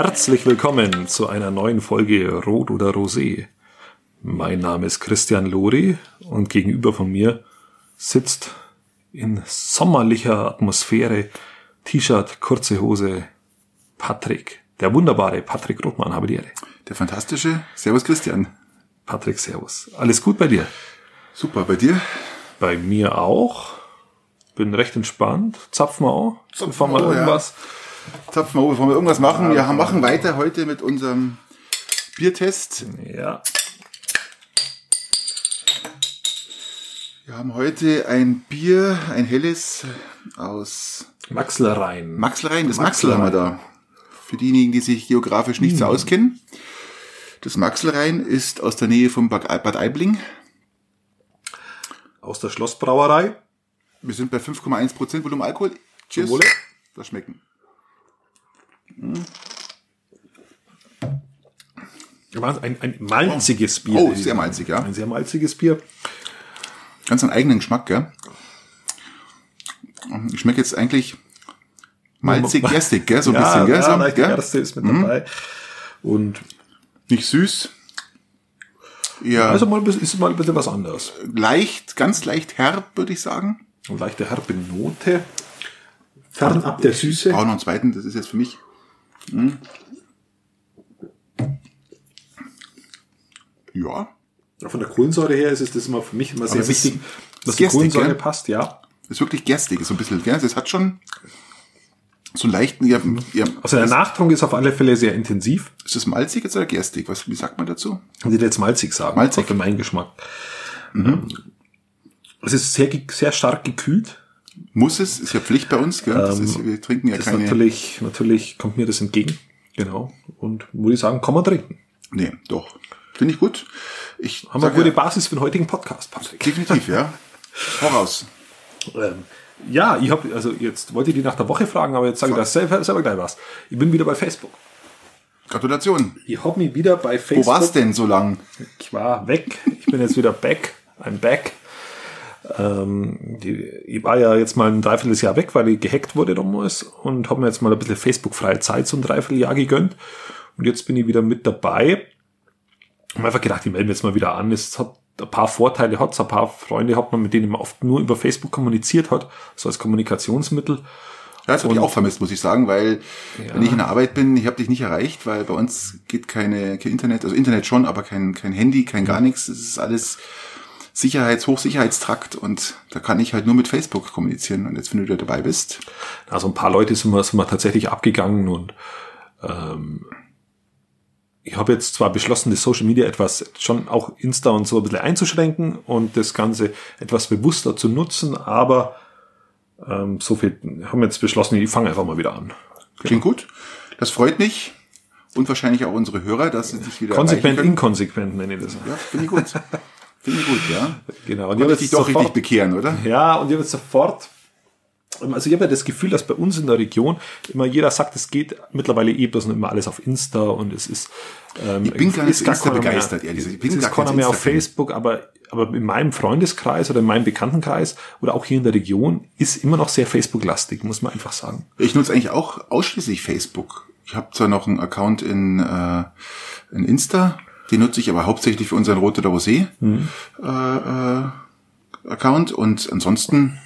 Herzlich willkommen zu einer neuen Folge Rot oder Rosé. Mein Name ist Christian Lori und gegenüber von mir sitzt in sommerlicher Atmosphäre T-Shirt, kurze Hose Patrick. Der wunderbare Patrick Rothmann, habe die Ehre. Der fantastische. Servus Christian. Patrick, servus. Alles gut bei dir? Super, bei dir? Bei mir auch. Bin recht entspannt. Zapfen wir auch. Zapfen wir irgendwas. Ja. Zapfen wir bevor wir irgendwas machen. Wir machen weiter heute mit unserem Biertest. Ja. Wir haben heute ein Bier, ein helles aus Maxlerein. Maxlerein, das Maxel haben wir da. Für diejenigen, die sich geografisch nicht hm. so auskennen. Das Maxlerein ist aus der Nähe von Bad Aibling. Aus der Schlossbrauerei. Wir sind bei 5,1 Prozent Volumen Alkohol. Cheers. Das schmecken. Hm. Ein, ein malziges Bier. Oh, sehr malzig, ja. Ein sehr malziges Bier. Ganz einen eigenen Geschmack, gell? Ich schmecke jetzt eigentlich malzig, gerstig, gell? So ein ja, bisschen, gell? Ja, so, gell? Gerste ist mit mhm. dabei. Und nicht süß. Ja. Also mal, ist mal ein bisschen was anderes. Leicht, ganz leicht herb, würde ich sagen. Und leichte herbe Note. Fernab der Süße. Ich brauche noch einen zweiten, das ist jetzt für mich. Hm. Ja. Von der Kohlensäure her ist es das immer für mich immer sehr wichtig, dass die Kohlensäure gell? passt, ja. Ist wirklich gerstig, ist so ein bisschen, gell? Das hat schon so leichten, ja, ja, Also der Nachtrunk ist auf alle Fälle sehr intensiv. Ist das malzig jetzt oder gerstig? Was, wie sagt man dazu? Ich würde jetzt malzig sagen. Malzig? Für meinen Geschmack. Mhm. Es ist sehr, sehr stark gekühlt. Muss es, ist ja Pflicht bei uns, gell? Das ist, wir trinken ja das keine. Natürlich, natürlich kommt mir das entgegen. Genau. Und würde ich sagen, kann man trinken. Nee, doch. Finde ich gut. Ich Haben wir eine gute ja, Basis für den heutigen Podcast, Patrick. Definitiv, ja. Voraus. Ähm, ja, ich habe, also jetzt wollte ich die nach der Woche fragen, aber jetzt sage ich das selber, selber gleich was. Ich bin wieder bei Facebook. Gratulation. Ich habe mich wieder bei Facebook. Wo war's denn so lang? Ich war weg. Ich bin jetzt wieder back. I'm back. Ähm, die, ich war ja jetzt mal ein Dreivierteljahr weg, weil ich gehackt wurde damals und habe mir jetzt mal ein bisschen Facebook-freie Zeit so ein Dreivierteljahr gegönnt. Und jetzt bin ich wieder mit dabei habe einfach gedacht, ich melde mich jetzt mal wieder an. Es hat ein paar Vorteile, hat ein paar Freunde hat man, mit denen man oft nur über Facebook kommuniziert hat, so als Kommunikationsmittel. Ja, das habe ich auch vermisst, muss ich sagen, weil ja. wenn ich in der Arbeit bin, ich habe dich nicht erreicht, weil bei uns geht keine kein Internet, also Internet schon, aber kein, kein Handy, kein gar nichts. Es ist alles Sicherheits-, Hochsicherheitstrakt und da kann ich halt nur mit Facebook kommunizieren. Und jetzt, wenn du da dabei bist. Also ein paar Leute sind wir, sind wir tatsächlich abgegangen und ähm, ich habe jetzt zwar beschlossen, das Social Media etwas schon auch Insta und so ein bisschen einzuschränken und das Ganze etwas bewusster zu nutzen, aber ähm, so viel haben wir jetzt beschlossen, ich fange einfach mal wieder an. Genau. Klingt gut. Das freut mich und wahrscheinlich auch unsere Hörer, dass sie sich wieder konsequent inkonsequent nenne ich das. Ja, finde ich gut. Finde ich gut, ja. Genau. Und ich dich doch richtig bekehren, oder? Ja, und habe jetzt sofort also ich habe ja das Gefühl, dass bei uns in der Region immer jeder sagt, es geht mittlerweile eh bloß immer alles auf Insta und es ist ähm, ich bin gar nicht gar Insta begeistert, ehrlich gesagt. Ich bin es ist keiner mehr auf Facebook, aber aber in meinem Freundeskreis oder in meinem Bekanntenkreis oder auch hier in der Region ist immer noch sehr Facebook-lastig, muss man einfach sagen. Ich nutze eigentlich auch ausschließlich Facebook. Ich habe zwar noch einen Account in, äh, in Insta, den nutze ich aber hauptsächlich für unseren Rote Rosé mhm. äh, äh, Account und ansonsten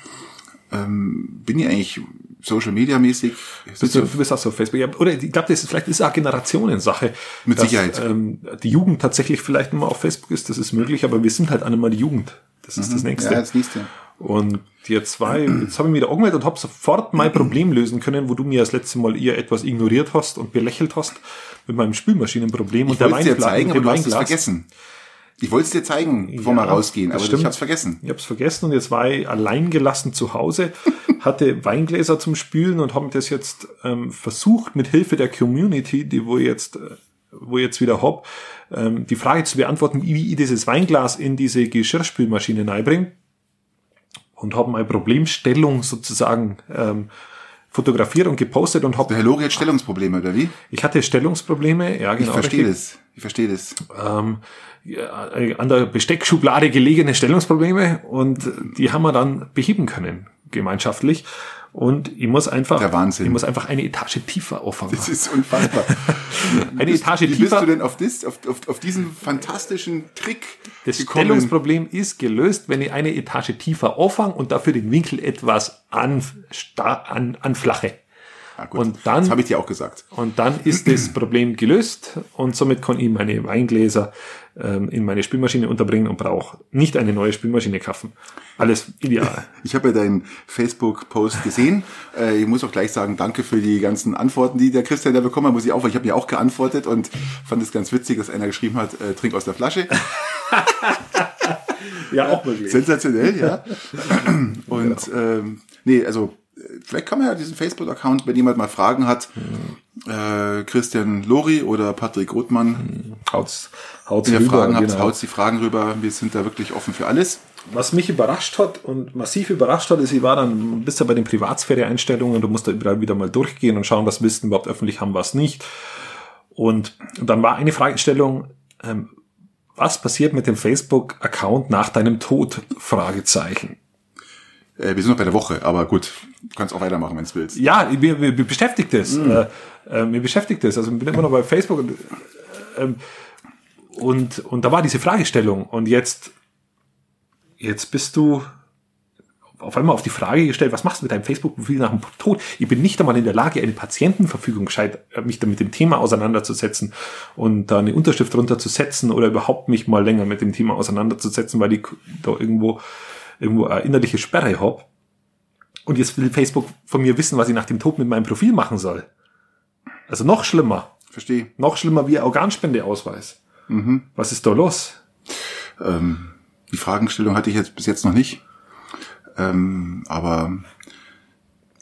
ähm, bin ich eigentlich Social Media mäßig. Bist du, du bist auch so auf Facebook. Ja, oder ich glaube, das ist vielleicht ist auch Generationensache. Mit dass, Sicherheit. Ähm, die Jugend tatsächlich vielleicht immer auf Facebook ist, das ist möglich, aber wir sind halt einmal die Jugend. Das ist mhm. das nächste. Ja, das nächste. Und die zwei, jetzt habe ich mich da angemeldet und habe sofort mein Problem lösen können, wo du mir das letzte Mal eher etwas ignoriert hast und belächelt hast mit meinem Spülmaschinenproblem ich und der Weinflasche. dir zeigen, aber du hast es vergessen. Ich wollte es dir zeigen, bevor ja, wir rausgehen, aber stimmt. ich habe es vergessen. Ich habe es vergessen und jetzt war ich allein gelassen zu Hause, hatte Weingläser zum Spülen und habe das jetzt ähm, versucht, mit Hilfe der Community, die wo ich jetzt, äh, wo ich jetzt wieder hab, ähm, die Frage zu beantworten, wie ich dieses Weinglas in diese Geschirrspülmaschine reinbringe. Und habe meine Problemstellung sozusagen ähm, fotografiert und gepostet und habe. Herr Lori hat Stellungsprobleme, oder wie? Ich hatte Stellungsprobleme, ja, genau. Ich verstehe das. Ich verstehe das. Ähm, an der Besteckschublade gelegene Stellungsprobleme und die haben wir dann beheben können, gemeinschaftlich. Und ich muss einfach, Der Wahnsinn. ich muss einfach eine Etage tiefer auffangen. Das ist unfassbar. Eine Wie bist- Etage Wie bist tiefer. du denn auf, das, auf, auf, auf diesen fantastischen Trick Das gekommen? Stellungsproblem ist gelöst, wenn ich eine Etage tiefer auffange und dafür den Winkel etwas an, an, anflache. Ah, gut. Und dann- das habe ich dir auch gesagt. Und dann ist das Problem gelöst und somit kann ich meine Weingläser ähm, in meine Spülmaschine unterbringen und brauche nicht eine neue Spülmaschine kaufen. Alles ideal. Ich habe ja deinen Facebook-Post gesehen. Äh, ich muss auch gleich sagen, danke für die ganzen Antworten, die der Christian da bekommen hat. Muss ich auch, weil ich habe ja auch geantwortet und fand es ganz witzig, dass einer geschrieben hat, äh, trink aus der Flasche. ja, auch möglich. Sensationell, ja. Und ähm, nee, also vielleicht kann man ja diesen Facebook-Account, wenn jemand mal Fragen hat, äh, Christian Lori oder Patrick Rothmann, Haut's, haut's wenn ihr rüber, Fragen habt, genau. haut die Fragen rüber. Wir sind da wirklich offen für alles. Was mich überrascht hat und massiv überrascht hat, ist, ich war dann, bist ja bei den Privatsphäre-Einstellungen, du musst da überall wieder mal durchgehen und schauen, was Listen überhaupt öffentlich haben, was nicht. Und dann war eine Fragestellung, ähm, was passiert mit dem Facebook-Account nach deinem Tod? Fragezeichen. Äh, wir sind noch bei der Woche, aber gut, du kannst auch weitermachen, wenn du willst. Ja, mir, mir beschäftigt das. Äh, äh, mir beschäftigt das. Also ich bin immer noch bei Facebook und, ähm, und, und da war diese Fragestellung. Und jetzt, jetzt bist du auf einmal auf die Frage gestellt, was machst du mit deinem Facebook-Profil nach dem Tod? Ich bin nicht einmal in der Lage, eine Patientenverfügung gescheit, äh, mich da mit dem Thema auseinanderzusetzen und da eine Unterschrift drunter zu setzen oder überhaupt mich mal länger mit dem Thema auseinanderzusetzen, weil ich da irgendwo, irgendwo eine innerliche Sperre habe. Und jetzt will Facebook von mir wissen, was ich nach dem Tod mit meinem Profil machen soll. Also noch schlimmer. Verstehe. Noch schlimmer wie ein Organspendeausweis. Was ist da los? Ähm, die Fragestellung hatte ich jetzt bis jetzt noch nicht. Ähm, aber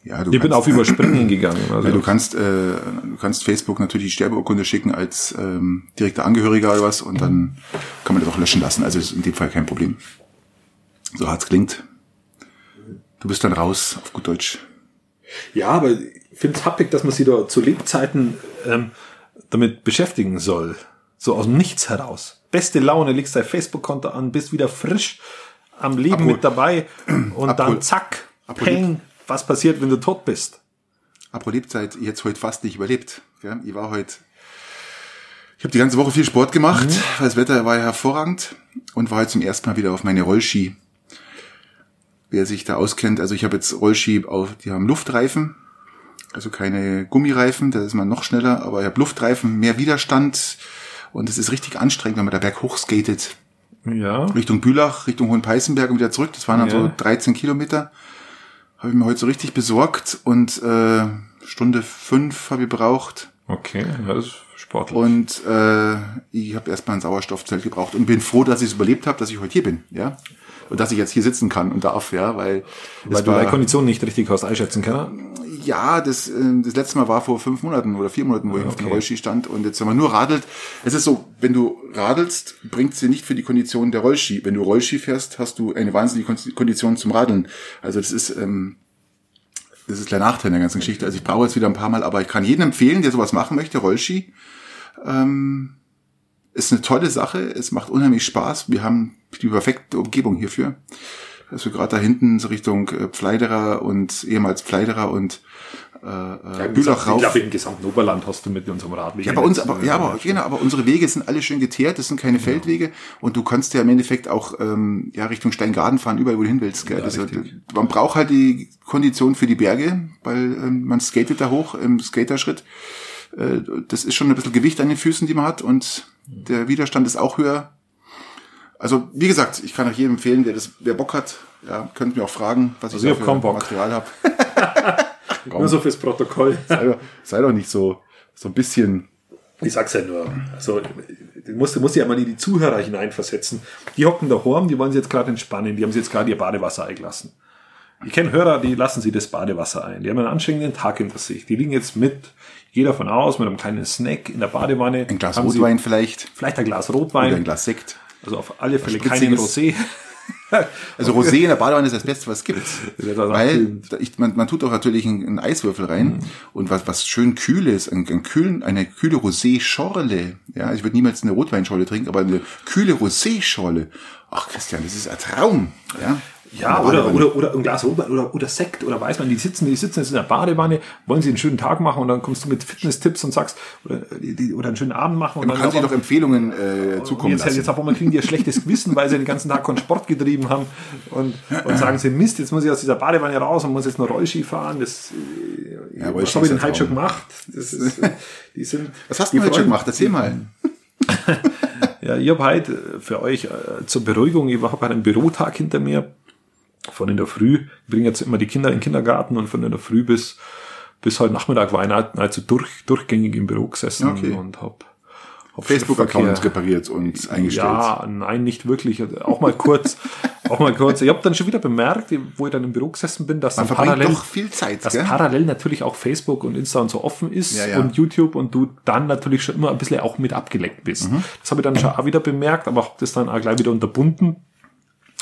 ja, du Ich bin kannst, auf Überspringen gegangen. Also, Ja, du kannst, äh, du kannst Facebook natürlich die Sterbeurkunde schicken als ähm, direkter Angehöriger oder was und dann kann man das auch löschen lassen. Also ist in dem Fall kein Problem. So hart es klingt. Du bist dann raus, auf gut Deutsch. ja, aber ich finde es happig, dass man sich da zu Lebzeiten ähm, damit beschäftigen soll. So aus dem Nichts heraus. Beste Laune, legst dein Facebook-Konto an, bist wieder frisch am Leben Abhol- mit dabei und Abhol- dann zack, Abhol- peng, was passiert, wenn du tot bist? Apropos Lebzeit, ich hätte heute fast nicht überlebt. Gell? Ich war heute, ich habe die ganze Woche viel Sport gemacht, weil das Wetter war ja hervorragend und war heute zum ersten Mal wieder auf meine Rollski. Wer sich da auskennt, also ich habe jetzt Rollski, auf, die haben Luftreifen, also keine Gummireifen, da ist man noch schneller, aber ich habe Luftreifen, mehr Widerstand und es ist richtig anstrengend, wenn man da berghoch skatet. Ja. Richtung Bülach, Richtung Hohenpeißenberg und wieder zurück. Das waren dann Ja. so 13 Kilometer. Habe ich mir heute so richtig besorgt und äh, Stunde fünf habe ich gebraucht. Okay, das ist sportlich. Und äh, ich habe erstmal ein Sauerstoffzelt gebraucht und bin froh, dass ich es überlebt habe, dass ich heute hier bin, ja. Und dass ich jetzt hier sitzen kann und darf, ja, weil, Weil du deine war, Kondition nicht richtig hast einschätzen können. ja, das, äh, das letzte Mal war vor fünf Monaten oder vier Monaten, wo ich auf dem Okay. Rollski stand und jetzt, wenn man nur radelt, es ist so, wenn du radelst, bringt sie nicht für die Kondition der Rollski. Wenn du Rollski fährst, hast du eine wahnsinnige Kon- Kondition zum Radeln. Also das ist, ähm, das ist der Nachteil der ganzen Geschichte. Also ich brauche jetzt wieder ein paar Mal, aber ich kann jedem empfehlen, der sowas machen möchte, Rollski. Ähm, ist eine tolle Sache, es macht unheimlich Spaß. Wir haben die perfekte Umgebung hierfür. Also gerade da hinten so Richtung äh, Pfleiderer und ehemals Pfleiderer und äh, äh, Bülach Ich rauf. glaube, im gesamten Oberland hast du mit unserem Radweg. Ja, bei uns, aber, ja, aber, genau, aber unsere Wege sind alle schön geteert, das sind keine Feldwege und du kannst ja im Endeffekt auch ähm, ja, Richtung Steingaden fahren, überall, wo du hin willst. Gell? Ja, also, man braucht halt die Kondition für die Berge, weil ähm, man skatet da hoch im Skaterschritt. Äh, das ist schon ein bisschen Gewicht an den Füßen, die man hat und der Widerstand ist auch höher. Also, wie gesagt, ich kann euch jedem empfehlen, der das, wer Bock hat, ja, könnt mir auch fragen, was Also ich ich da hab keinen für Bock. Material habe. Nur so fürs Protokoll. sei, doch, sei doch nicht so, so ein bisschen Ich sag's ja nur. Also, du musst, du musst ja mal in die Zuhörer hineinversetzen. Die hocken da daheim, die wollen sich jetzt gerade entspannen, die haben sich jetzt gerade ihr Badewasser eingelassen. Ich kenne Hörer, die lassen sie das Badewasser ein. Die haben einen anstrengenden Tag hinter sich. Die liegen jetzt mit, gehe davon aus, mit einem kleinen Snack in der Badewanne. ein Glas Rotwein Sie vielleicht vielleicht ein Glas oder Rotwein. ein Glas Sekt. Also auf alle Fälle keinen Spritziges. Rosé. Also Rosé in der Badewanne ist das Beste, was es gibt. Weil ich, man, man tut auch natürlich einen, einen Eiswürfel rein und was, was schön kühl ist, ein, ein kühlen, eine kühle Rosé-Schorle. Ja, ich würde niemals eine Rotweinschorle trinken, aber eine kühle Rosé-Schorle. Ach Christian, das ist ein Traum. Ja, Ja, oder, oder, oder ein Glas Rotwein oder, oder Sekt oder weiß man, die sitzen, die sitzen jetzt in der Badewanne, wollen sie einen schönen Tag machen und dann kommst du mit Fitness-Tipps und sagst, oder, die, oder einen schönen Abend machen. Und Man dann kann sich doch Empfehlungen äh, zukommen jetzt, lassen. jetzt auf einmal kriegen die ein schlechtes Gewissen, weil sie den ganzen Tag keinen Sport getrieben haben und, und sagen sie, Mist, jetzt muss ich aus dieser Badewanne raus und muss jetzt noch Rollski fahren. Das, äh, Ja, was habe ich denn heute schon gemacht? Das ist, äh, die sind, Was hast du heute schon gemacht? Erzähl mal. Ja, ich habe heute für euch äh, zur Beruhigung, ich habe einen Bürotag hinter mir von in der Früh. Ich bringe jetzt immer die Kinder in den Kindergarten und von in der Früh bis, bis heute Nachmittag war ich nahezu durch, durchgängig im Büro gesessen Okay. und habe hab Facebook-Account repariert und eingestellt. Ja, nein, nicht wirklich. Also Auch mal kurz, auch mal kurz. Ich habe dann schon wieder bemerkt, wo ich dann im Büro gesessen bin, dass parallel, Zeit, dass parallel natürlich auch Facebook und Insta und so offen ist Ja, ja. und YouTube und du dann natürlich schon immer ein bisschen auch mit abgelenkt bist. Mhm. Das habe ich dann schon auch wieder bemerkt, aber habe das dann auch gleich wieder unterbunden,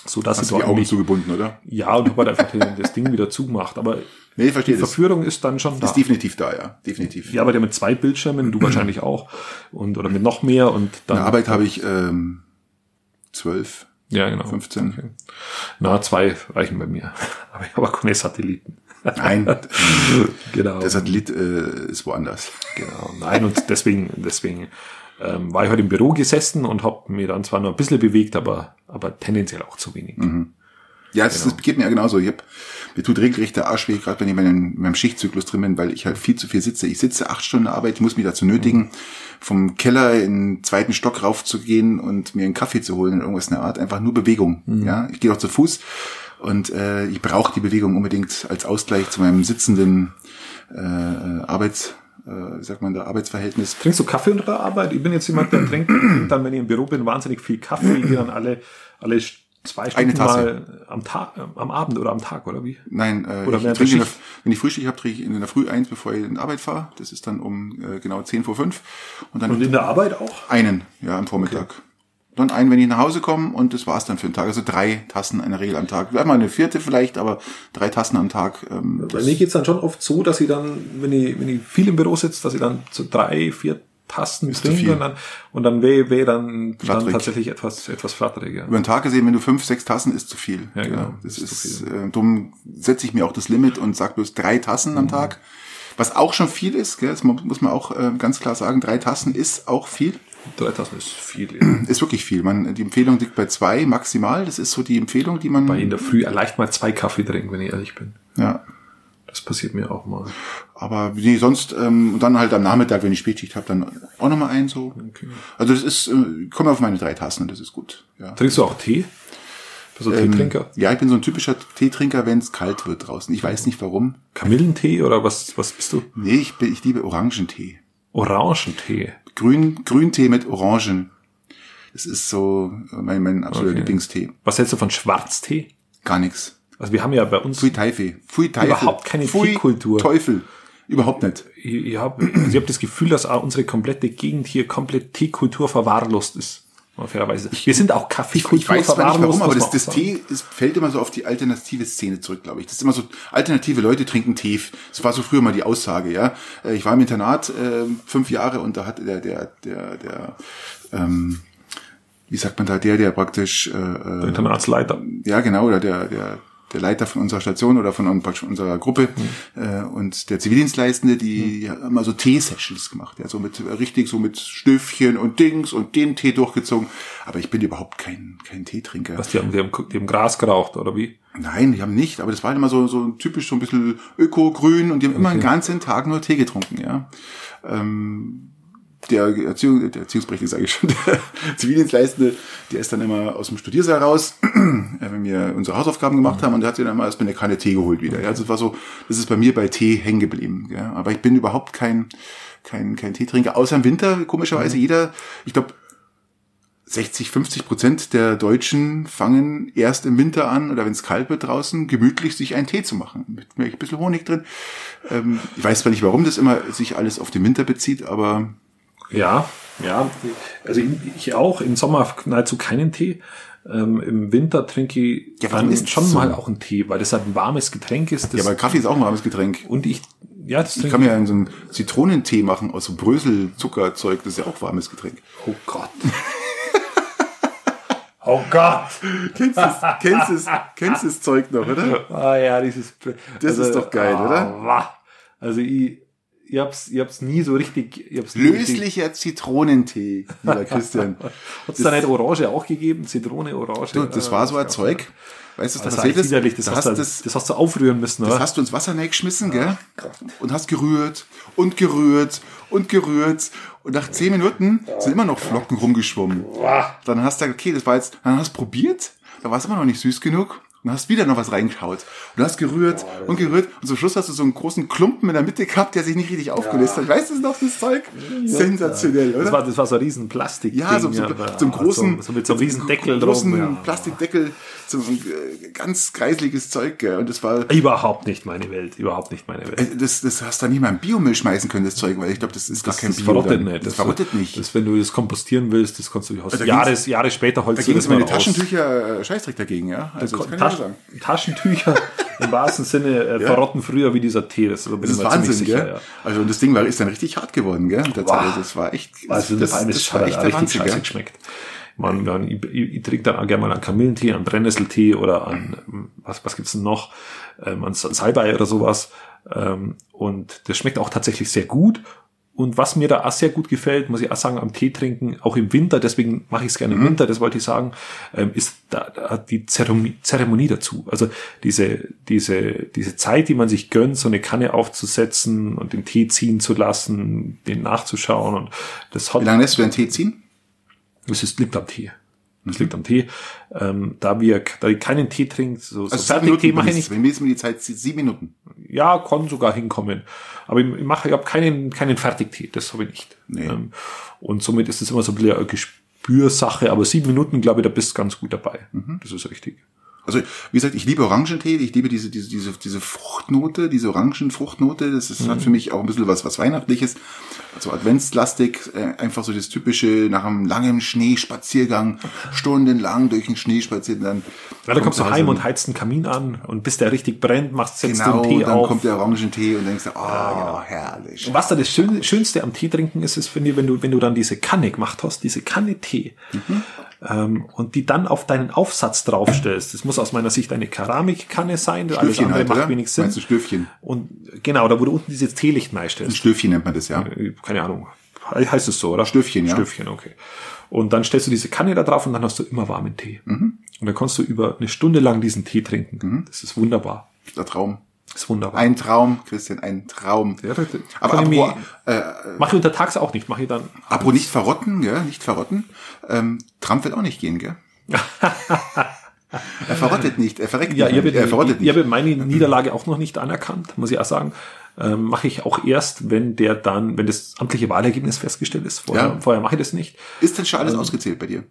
so dass Hast du die Augen zugebunden, oder? ja, und habe halt einfach das Ding wieder zugemacht. Aber Nee, ich verstehe die das. Verführung ist dann schon da. Ist definitiv da, ja. Definitiv. Ja, aber der mit zwei Bildschirmen, du wahrscheinlich auch. Und, oder mit noch mehr und dann. In der Arbeit habe ich ähm, zwölf. Ja, genau. 15. Okay. Na, zwei reichen bei mir. Aber ich habe auch keine Satelliten. Nein, Genau. der Satellit äh, ist woanders. genau. Nein, und deswegen, deswegen ähm, war ich heute im Büro gesessen und habe mir dann zwar nur ein bisschen bewegt, aber, aber tendenziell auch zu wenig. Ja, es das geht mir ja genauso. Ich hab, mir tut regelrecht der Arsch weh, gerade wenn ich in meinem, in meinem Schichtzyklus drin bin, weil ich halt viel zu viel sitze. Ich sitze acht Stunden Arbeit, ich muss mich dazu nötigen, vom Keller in den zweiten Stock raufzugehen und mir einen Kaffee zu holen oder irgendwas in der Art. Einfach nur Bewegung. Ja, ich gehe auch zu Fuß und äh, ich brauche die Bewegung unbedingt als Ausgleich zu meinem sitzenden äh, Arbeits, wie sagt man da, Arbeitsverhältnis. Trinkst du Kaffee unter der Arbeit? Ich bin jetzt jemand, der trinkt dann, wenn ich im Büro bin, wahnsinnig viel Kaffee. Ich gehe dann alle, alle zwei Stunden mal am Tag, äh, am Abend oder am Tag, oder wie? Nein, äh, Oder ich während trinke der der, wenn ich Frühstück habe, trinke ich in der Früh eins, bevor ich in die Arbeit fahre. Das ist dann um äh, genau 10 vor 5. Und dann Und in der Arbeit auch? einen, ja, am Vormittag. Dann einen, wenn ich nach Hause komme und das war's dann für den Tag. Also drei Tassen in der Regel am Tag. Einmal eine vierte vielleicht, aber drei Tassen am Tag. Ähm, Bei mir geht's dann schon oft so, dass ich dann, wenn ich, wenn ich viel im Büro sitze, dass ich dann so drei, vier Tasten zu trinke und dann, und dann wäre wär dann, dann tatsächlich etwas, etwas flatteriger. über den Tag gesehen, wenn du fünf, sechs Tassen ist zu viel. Ja, genau. Das Ist ist, zu äh, dumm. Setze ich mir auch das Limit und sag bloß drei Tassen Mhm. am Tag. Was auch schon viel ist, gell? das mu- muss man auch äh, ganz klar sagen, drei Tassen ist auch viel. Drei Tassen ist viel. Ja. Ist wirklich viel. Man, die Empfehlung liegt bei zwei maximal. Das ist so die Empfehlung, die man. Bei in der Früh leicht mal zwei Kaffee trinken, wenn ich ehrlich bin. ja. Das passiert mir auch mal. Aber nee, sonst, ähm, und dann halt am Nachmittag, wenn ich Spätschicht habe, dann auch nochmal ein so. Also das ist, äh, komme auf meine drei Tassen und das ist gut. Ja. Trinkst du auch Tee? Bist du Ähm, Teetrinker? Ja, ich bin so ein typischer Teetrinker, wenn es kalt wird draußen. Ich weiß nicht warum. Kamillentee oder was, was bist du? Nee, ich, bin, ich liebe Orangentee. Orangentee. Grün, Grüntee mit Orangen. Das ist so mein, mein absoluter Okay. Lieblingstee. Was hältst du von Schwarztee? Gar nichts. Also wir haben ja bei uns, Pfui Teufel. Pfui Teufel. Überhaupt keine Pfui Teekultur. Teufel. Überhaupt nicht. ich, ich habe also ich hab das Gefühl, dass auch unsere komplette Gegend hier komplett Teekultur verwahrlost ist. Fairerweise. Wir sind auch Kaffeekultur Ich weiß zwar nicht warum, aber das, das. Tee es fällt immer so auf die alternative Szene zurück, glaube ich. Das ist immer so, alternative Leute trinken Tee. Das war so früher mal die Aussage, ja. Äh, Ich war im Internat äh, fünf Jahre und da hat der, der, der, der, ähm, wie sagt man da, der, der praktisch, äh, Der äh, Internatsleiter. ja genau, oder der, der, der Leiter von unserer Station oder von unserer Gruppe äh, und der Zivildienstleistende, die haben immer so Tee-Sessions gemacht, ja, so mit richtig so mit Stöfchen und Dings und den Tee durchgezogen. Aber ich bin überhaupt kein kein Teetrinker. Was, die haben, die haben, die haben Gras geraucht, oder wie? Nein, die haben nicht, aber das war halt immer so, so typisch so ein bisschen öko-grün und die haben immer einen ganzen Tag nur Tee getrunken, ja. Ähm, der Erziehung, der Erziehungsberechtigte sage ich schon, der Zivildienstleistende, der ist dann immer aus dem Studiersaal raus, äh, wenn wir unsere Hausaufgaben gemacht haben und der hat sich dann mal erstmal eine Kanne Tee geholt wieder. Ja, also das war so, das ist bei mir bei Tee hängen geblieben. Ja. Aber ich bin überhaupt kein, kein, kein Teetrinker, außer im Winter, komischerweise jeder, ich glaube, 60, 50 Prozent der Deutschen fangen erst im Winter an oder wenn es kalt wird draußen, gemütlich sich einen Tee zu machen. Mit ein bisschen Honig drin. Ähm, ich weiß zwar nicht, warum das immer sich alles auf den Winter bezieht, aber Ja, ja. Also ich, auch. Im Sommer nahezu keinen Tee. Ähm, Im Winter trinke ich Ja, dann ist das schon so? mal auch einen Tee, weil das halt ein warmes Getränk ist. Ja, aber Kaffee ist auch ein warmes Getränk. und ich, ja, das Ich kann mir ja so einen Zitronentee machen aus so Brösel, Zuckerzeug, das ist ja auch warmes Getränk. Oh Gott. Oh Gott! Kennst du das, kennst das, kennst das Zeug noch, oder? Ah ja, dieses. Das ist doch geil, oder? wah. Also ich, ich hab's, ich hab's nie so richtig. Ich hab's nie richtig- Löslicher Zitronentee, lieber Christian. Hat's da nicht Orange auch gegeben? Zitrone, Orange? Du, das war so ein Zeug. Weißt du, was Das passiert ist? widerlich. Das, Du hast hast du, das, das hast du aufrühren müssen, das oder? hast du ins Wasser geschmissen, gell? Und hast gerührt und gerührt und gerührt. Und nach zehn Minuten sind immer noch Flocken rumgeschwommen. Dann hast du gesagt, okay, das war jetzt, dann hast du probiert, da war es immer noch nicht süß genug. Und hast wieder noch was reingeschaut. Und du hast gerührt und gerührt. Und zum Schluss hast du so einen großen Klumpen in der Mitte gehabt, der sich nicht richtig aufgelöst hat. Weißt du noch, das Zeug? Sensationell, oder? Das war, das war so ein riesen Plastik. Ja, so, so, so einen großen, so, so mit so einem riesen Deckel großen drauf. Ja. Plastikdeckel, so ein äh, ganz kreisliges Zeug, gell. Und das war, Überhaupt nicht meine Welt. Überhaupt nicht meine Welt. äh, das, das hast du nicht mal im Biomüll schmeißen können, das Zeug, weil ich glaube, das ist gar kein das Bio. verrottet nicht. Das, verrottet nicht. Das, wenn du das kompostieren willst, das kannst du hast da Jahres, Jahre später holst da du ging das es meine mal raus. Taschentücher äh, Scheißdreck dagegen, ja. Also, sagen. Taschentücher im wahrsten Sinne äh, verrotten früher wie dieser Tee. Das, Das ist Wahnsinn, sicher, gell? ja. Also, und das Ding war, ist dann richtig hart geworden, gell? Der Zeit. Also, das war echt, Also das, das, das, war echt der richtig Wahnsinn, gell? geschmeckt. Man, man, ich, ich, ich trinke dann auch gerne mal einen Kamillentee, einen Brennnesseltee oder an was, was gibt's denn noch? Ähm, an Salbei oder sowas. Ähm, und das schmeckt auch tatsächlich sehr gut. Und was mir da auch sehr gut gefällt, muss ich auch sagen, am Tee trinken, auch im Winter, deswegen mache ich es gerne im Winter, das wollte ich sagen, ähm, ist da, da die Zeremonie, dazu. Also diese, diese, diese Zeit, die man sich gönnt, so eine Kanne aufzusetzen und den Tee ziehen zu lassen, den nachzuschauen und das hat Wie lange lässt du deinen Tee ziehen? das ist, liegt am Tee. Das liegt am Tee. Ähm, da wir, da ich keinen Tee trinkt, so, so Also, Fertigtee Minuten, mache ich nicht. Wenn mir jetzt mal die Zeit zieht, sieben Minuten. Ja, kann sogar hinkommen. Aber ich, ich mache, ich habe keinen, keinen Fertigtee. Das habe ich nicht. Nee. Ähm, und somit ist es immer so ein bisschen eine Gespürsache. Aber sieben Minuten, glaube ich, da bist du ganz gut dabei. Mhm. Das ist richtig. Also, wie gesagt, ich liebe Orangentee, ich liebe diese, diese, diese, diese Fruchtnote, diese Orangenfruchtnote. Das ist, Mhm. hat für mich auch ein bisschen was, was Weihnachtliches. Also Adventslastig, äh, einfach so das typische, nach einem langen Schneespaziergang, stundenlang durch den Schnee spazieren, dann. Ja, da kommst du heim und heizt einen Kamin an und bis der richtig brennt, machst, setzt Genau, den Tee dann auf. kommt der Orangentee und denkst, du, oh, herrlich. Und was da das Schön, Schönste am Tee trinken ist, ist, finde ich, wenn du, wenn du dann diese Kanne gemacht hast, diese Kanne Tee, Mhm. Ähm, und die dann auf deinen Aufsatz draufstellst. Das muss aus meiner Sicht eine Keramikkanne sein, alles Stöfchen andere halt, macht oder? wenig Sinn. Meinst du Stöfchen? Und genau, da wo du unten dieses Teelicht Ein reinstellst. Stöfchen nennt man das, ja. Äh, Keine Ahnung. He- Heißt es so, oder? Stöfchen, ja. Stöfchen, okay. Und dann stellst du diese Kanne da drauf und dann hast du immer warmen Tee. Mhm. Und dann kannst du über eine Stunde lang diesen Tee trinken. Das ist wunderbar. Der Traum. Das ist wunderbar. Ein Traum, Christian, ein Traum. Ja, Aber mir- äh, Mach ich untertags auch nicht, mach ich dann. apropos nicht verrotten, gell, nicht verrotten. Ähm, Trump wird auch nicht gehen, gell? er verrottet nicht, er verreckt Ja, nicht. ich habe, er verrottet ich, nicht. ich habe meine Niederlage auch noch nicht anerkannt, muss ich auch sagen. Ähm, mache ich auch erst, wenn der dann, wenn das amtliche Wahlergebnis festgestellt ist. Vorher, Ja. vorher mache ich das nicht. Ist denn schon Ähm, alles ausgezählt bei dir?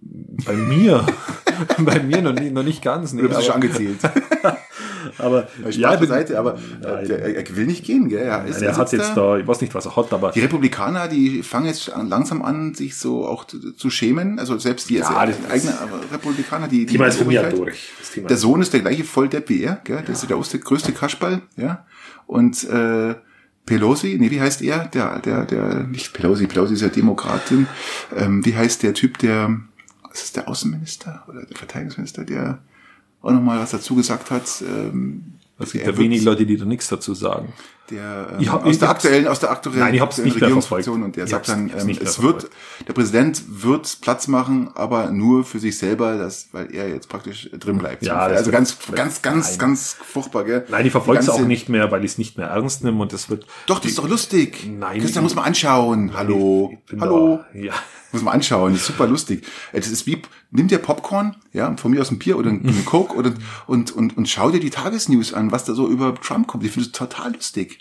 Bei mir, bei mir noch nicht, noch nicht ganz. Nee, Oder bist du schon aber, angezählt? aber ja, bin, beiseite, aber äh, der, er will nicht gehen, gell? Er, ist, der er hat jetzt da, ich weiß nicht, was er hat, aber Die Republikaner, die fangen jetzt an- langsam an, sich so auch zu, zu schämen. Also selbst die Ja, also eigenen Republikaner, die, die Thema ist für mich ja durch. Der Sohn ist der gleiche Volldepp wie er, gell? Das ist der größte, Kaschball, ja. Und äh, Pelosi, nee, wie heißt er? Der, der, der, nicht Pelosi, Pelosi ist ja Demokratin. Ähm, wie heißt der Typ, der, was ist der Außenminister oder der Verteidigungsminister, der auch nochmal was dazu gesagt hat? Ähm, es gibt ja wenig Leute, die da nichts dazu sagen. Der ähm, hab- aus der aktuellen, aus der aktuellen Nein, ich hab's nicht Regierungsfraktion und der Ich sagt dann, ähm, es wird, der Präsident wird Platz machen, aber nur für sich selber, das, weil er jetzt praktisch drin bleibt. Ja, also ganz, ganz, ganz, Nein. ganz furchtbar, gell? Nein, ich verfolge Die es auch nicht mehr, weil ich es nicht mehr ernst nehme und das wird. Doch, das ist doch lustig. Nein. Christian muss man anschauen. Hallo. Hallo. Da, ja. Muss man anschauen, das ist super lustig. Das ist wie, nimm dir Popcorn, ja, von mir aus ein Bier oder ein Coke oder, und, und, und schau dir die Tagesnews an, was da so über Trump kommt. Ich finde es total lustig.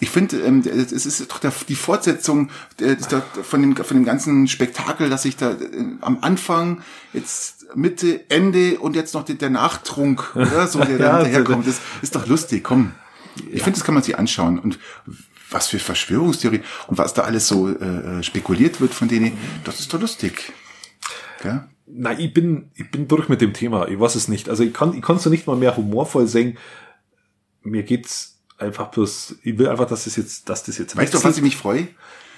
Ich finde, ähm, es ist doch die Fortsetzung der, von, dem, von dem ganzen Spektakel, dass ich da äh, am Anfang, jetzt Mitte, Ende und jetzt noch der, der Nachtrunk, oder so, der Ja, da hinterherkommt. Das ist doch lustig, komm. Ich finde, das kann man sich anschauen. Und was für Verschwörungstheorie und was da alles so äh, spekuliert wird von denen, das ist doch lustig. Gell? Nein, ich bin, ich bin durch mit dem Thema. Ich weiß es nicht. Also ich kann, ich kann so nicht mal mehr humorvoll singen. Mir geht's einfach bloß, ich will einfach, dass das jetzt, dass das jetzt Weißt du, was ich mich freue?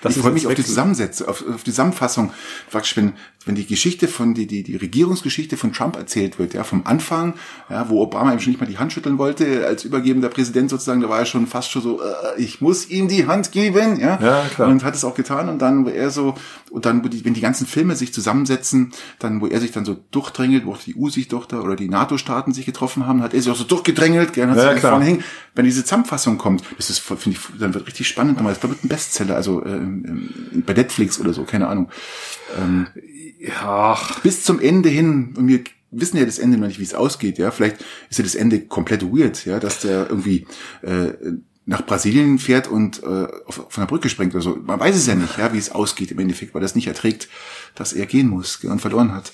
Das ich freue mich auf die. Zusammensetzung, auf, auf die Zusammenfassung. Praktisch, wenn, wenn die Geschichte von, die, die, die Regierungsgeschichte von Trump erzählt wird, ja, vom Anfang, ja, wo Obama ihm schon nicht mal die Hand schütteln wollte, als übergebender Präsident sozusagen, da war er schon fast schon so, äh, ich muss ihm die Hand geben, ja. Ja, klar. Und hat es auch getan und dann, wo er so, und dann, wo die, wenn die ganzen Filme sich zusammensetzen, dann, wo er sich dann so durchdrängelt, wo auch die EU sich doch da, oder die NATO-Staaten sich getroffen haben, hat er sich auch so durchgedrängelt, gern hat Ja, sich vorne hängen. Wenn diese Zusammenfassung kommt, das ist, finde ich, dann wird richtig spannend, nochmal, das wird ein Bestseller, also, äh, ähm, bei Netflix oder so, keine Ahnung. Ja, Bis zum Ende hin, und wir wissen ja das Ende noch nicht, wie es ausgeht, ja, vielleicht ist ja das Ende komplett weird, ja, dass der irgendwie, äh, nach Brasilien fährt und äh, auf, von der Brücke springt oder so. Man weiß es ja nicht, ja, wie es ausgeht im Endeffekt, weil das nicht erträgt, dass er gehen muss und verloren hat.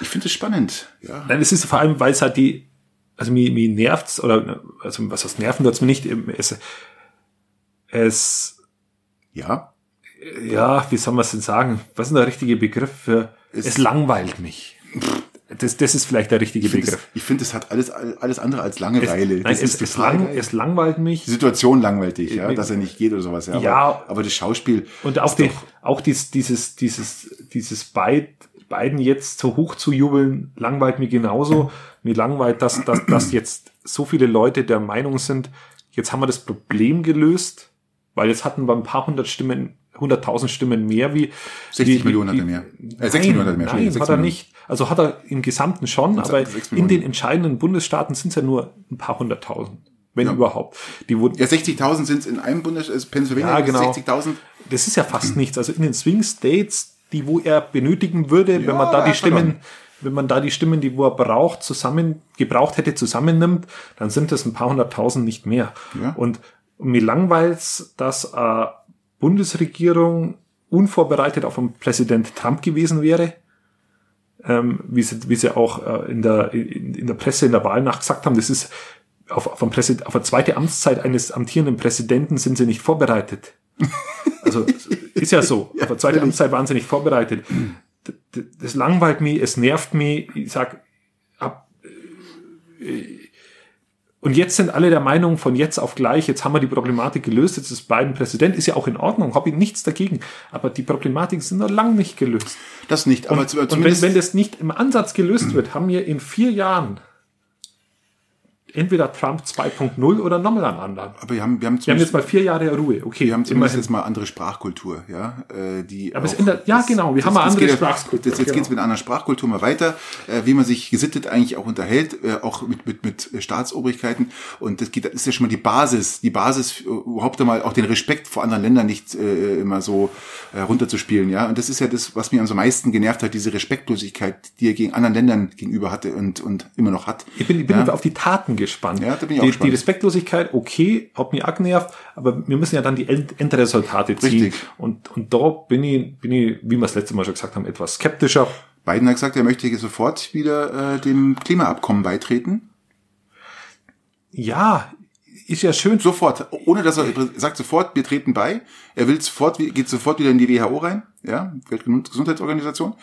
Ich finde es spannend, ja. Nein, es ist vor allem, weil es halt die, also mir, mir nervt's, oder, also was das Nerven tut's mir nicht, es, es, Ja, ja, wie soll man es denn sagen? Was ist denn der richtige Begriff für, es, Es- langweilt mich. Das, das ist vielleicht der richtige ich finde, es, Begriff. ich finde, es hat alles, alles andere als Es, Langeweile. nein, es, ist es, total lang, es langweilt mich. Die Situation langweilt dich, ja, dass er nicht geht oder sowas. Ja, Ja. aber, aber das Schauspiel. Und auch, die, auch dies, dieses, dieses, dieses Beid, beiden jetzt so hoch zu jubeln, langweilt mir genauso. Mir langweilt, dass, dass, dass jetzt so viele Leute der Meinung sind, jetzt haben wir das Problem gelöst, weil jetzt hatten wir ein paar hundert Stimmen, hunderttausend Stimmen mehr wie 60 wie, Millionen hat wie, er mehr. Äh, 6 Millionen hat er mehr, Nein, hat 6 er Millionen. nicht. Also hat er im Gesamten schon, Sechs- aber in den entscheidenden Bundesstaaten sind es ja nur ein paar hunderttausend, wenn Ja. überhaupt. Die wurden, Ja, 60.000 sind es in einem Bundes, also Pennsylvania, Ja, genau. 60.000. das ist ja fast nichts. Also in den Swing States, die wo er benötigen würde, wenn man da die hat Stimmen, verloren. wenn man da die Stimmen, die wo er braucht, zusammen gebraucht hätte, zusammennimmt, dann sind das ein paar hunderttausend nicht mehr. Ja. Und mir langweilt's, dass äh, Bundesregierung unvorbereitet auf einen Präsident Trump gewesen wäre. Ähm, wie, sie, wie sie auch äh, in, der, in, in der Presse in der Wahlnacht gesagt haben, das ist auf, auf, auf eine zweite Amtszeit eines amtierenden Präsidenten sind sie nicht vorbereitet. Also ist ja so. Auf eine zweite Amtszeit waren sie nicht vorbereitet. D- d- Das langweilt mich, es nervt mich. Ich sag, ab, äh, und jetzt sind alle der Meinung, von jetzt auf gleich, jetzt haben wir die Problematik gelöst, jetzt ist Biden Präsident, ist ja auch in Ordnung, habe ich nichts dagegen. Aber die Problematiken sind noch lang nicht gelöst. Das nicht, aber Und, zu- und wenn, zumindest, wenn das nicht im Ansatz gelöst wird, haben wir in vier Jahren entweder Trump 2.0 oder nochmal einen anderen. aber wir haben, wir haben Wir haben jetzt mal vier Jahre Ruhe. Okay, wir haben zumindest immerhin. jetzt mal andere Sprachkultur, ja, äh, die. Aber es auch- ändert- ja, genau, wir haben eine das andere Sprachkultur, Jetzt, jetzt genau. geht's mit einer anderen Sprachkultur mal weiter, äh, wie man sich gesittet eigentlich auch unterhält, äh, auch mit, mit, mit Staatsobrigkeiten. Und das geht, das ist ja schon mal die Basis, die Basis, äh, überhaupt einmal auch den Respekt vor anderen Ländern nicht äh, immer so äh, runterzuspielen, ja. Und das ist ja das, was mir am so meisten genervt hat, diese Respektlosigkeit, die er gegen anderen Ländern gegenüber hatte und, und immer noch hat. Ich bin, ich bin ja. auf die Taten gespannt. Ja, da bin ich auch die, gespannt. die Respektlosigkeit, okay, hat mich auch genervt, aber wir müssen ja dann die End Endresultate ziehen. Richtig. Und, und da bin ich, bin ich, wie wir es letzte Mal schon gesagt haben, etwas skeptischer. Biden hat gesagt, er möchte sofort wieder äh, dem Klimaabkommen beitreten. Ja, ist ja schön. Sofort, ohne dass er er sagt sofort, wir treten bei. Er will sofort, geht sofort wieder in die WHO rein, ja, Weltgesundheitsorganisation.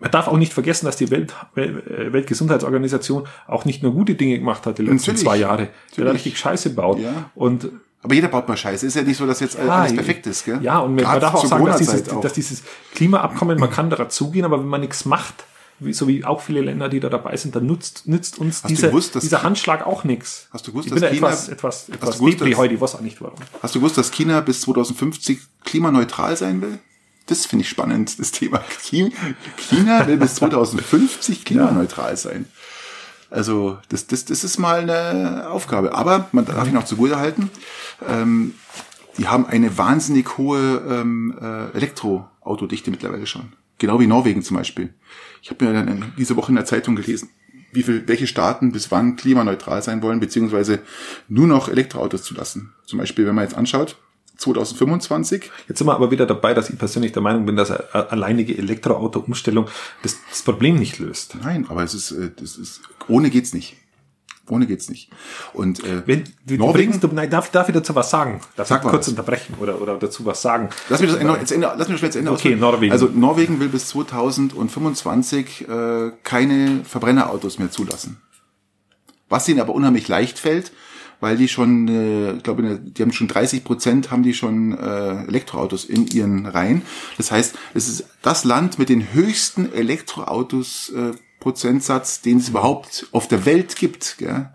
Man darf auch nicht vergessen, dass die Welt, Wel- äh, Weltgesundheitsorganisation auch nicht nur gute Dinge gemacht hat die letzten Natürlich. zwei Jahre. Hat Natürlich. richtig Scheiße baut. Ja. Und Aber jeder baut mal Scheiße. Ist ja nicht so, dass jetzt alles perfekt ist, gell? Ja, und man Gerade darf auch sagen, dass dieses, auch. dass dieses Klimaabkommen, man kann dazugehen, aber wenn man nichts macht, wie, so wie auch viele Länder, die da dabei sind, dann nutzt, nützt uns du dieser, gewusst, dieser Handschlag auch nichts. Hast du gewusst, ich bin dass da China- etwas, etwas, etwas gewusst, dass- heute, ich weiß auch nicht warum. Hast du gewusst, dass China bis 2050 klimaneutral sein will? Das finde ich spannend, das Thema. Chi- China will bis 2050 klimaneutral sein. Also das, das, das ist mal eine Aufgabe. Aber man darf ihn auch zugute halten. Ähm, die haben eine wahnsinnig hohe ähm, äh, Elektroautodichte mittlerweile schon. Genau wie Norwegen zum Beispiel. Ich habe mir dann diese Woche in der Zeitung gelesen, wie viel, welche Staaten bis wann klimaneutral sein wollen, beziehungsweise nur noch Elektroautos zulassen. Zum Beispiel, wenn man jetzt anschaut, 2025 Jetzt sind wir aber wieder dabei, dass ich persönlich der Meinung bin, dass eine alleinige Elektroauto-Umstellung das, das Problem nicht löst. Nein, aber es ist, äh, das ist, ohne geht's nicht. Ohne geht's nicht. Und äh, Wenn, du, du Norwegen, bringst, du, nein, darf, darf ich dazu was sagen? Darf Sag ich kurz was. unterbrechen oder, oder dazu was sagen? lass mich das Ende, jetzt Ende, lass mich das Ende Okay, ausführen. Norwegen. Also Norwegen will bis 2025 äh, keine Verbrennerautos mehr zulassen. Was ihnen aber unheimlich leicht fällt, weil die schon, äh, ich glaube, die haben schon 30 Prozent haben die schon äh, Elektroautos in ihren Reihen. Das heißt, es ist das Land mit den höchsten Elektroautos äh, Prozentsatz, den es überhaupt auf der Welt gibt. Gell?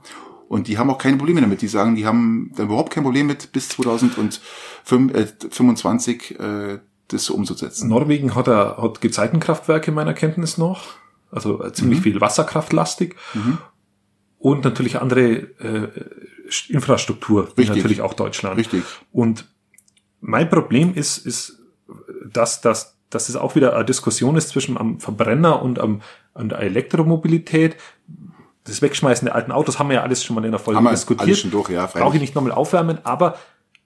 Und die haben auch keine Probleme damit. Die sagen, die haben dann überhaupt kein Problem mit bis 2025 äh, das so umzusetzen. Norwegen hat, er, hat Gezeitenkraftwerke meiner Kenntnis noch, also ziemlich mhm. viel wasserkraftlastig. Mhm. Und natürlich andere äh, Infrastruktur, Richtig. natürlich auch Deutschland. Richtig. Und mein Problem ist, ist, dass, dass, dass es auch wieder eine Diskussion ist zwischen am Verbrenner und am, an der Elektromobilität das Wegschmeißen der alten Autos haben wir ja alles schon mal in der Folge Haben wir diskutiert. alles schon durch, ja, freilich. Brauche ich nicht nochmal aufwärmen, aber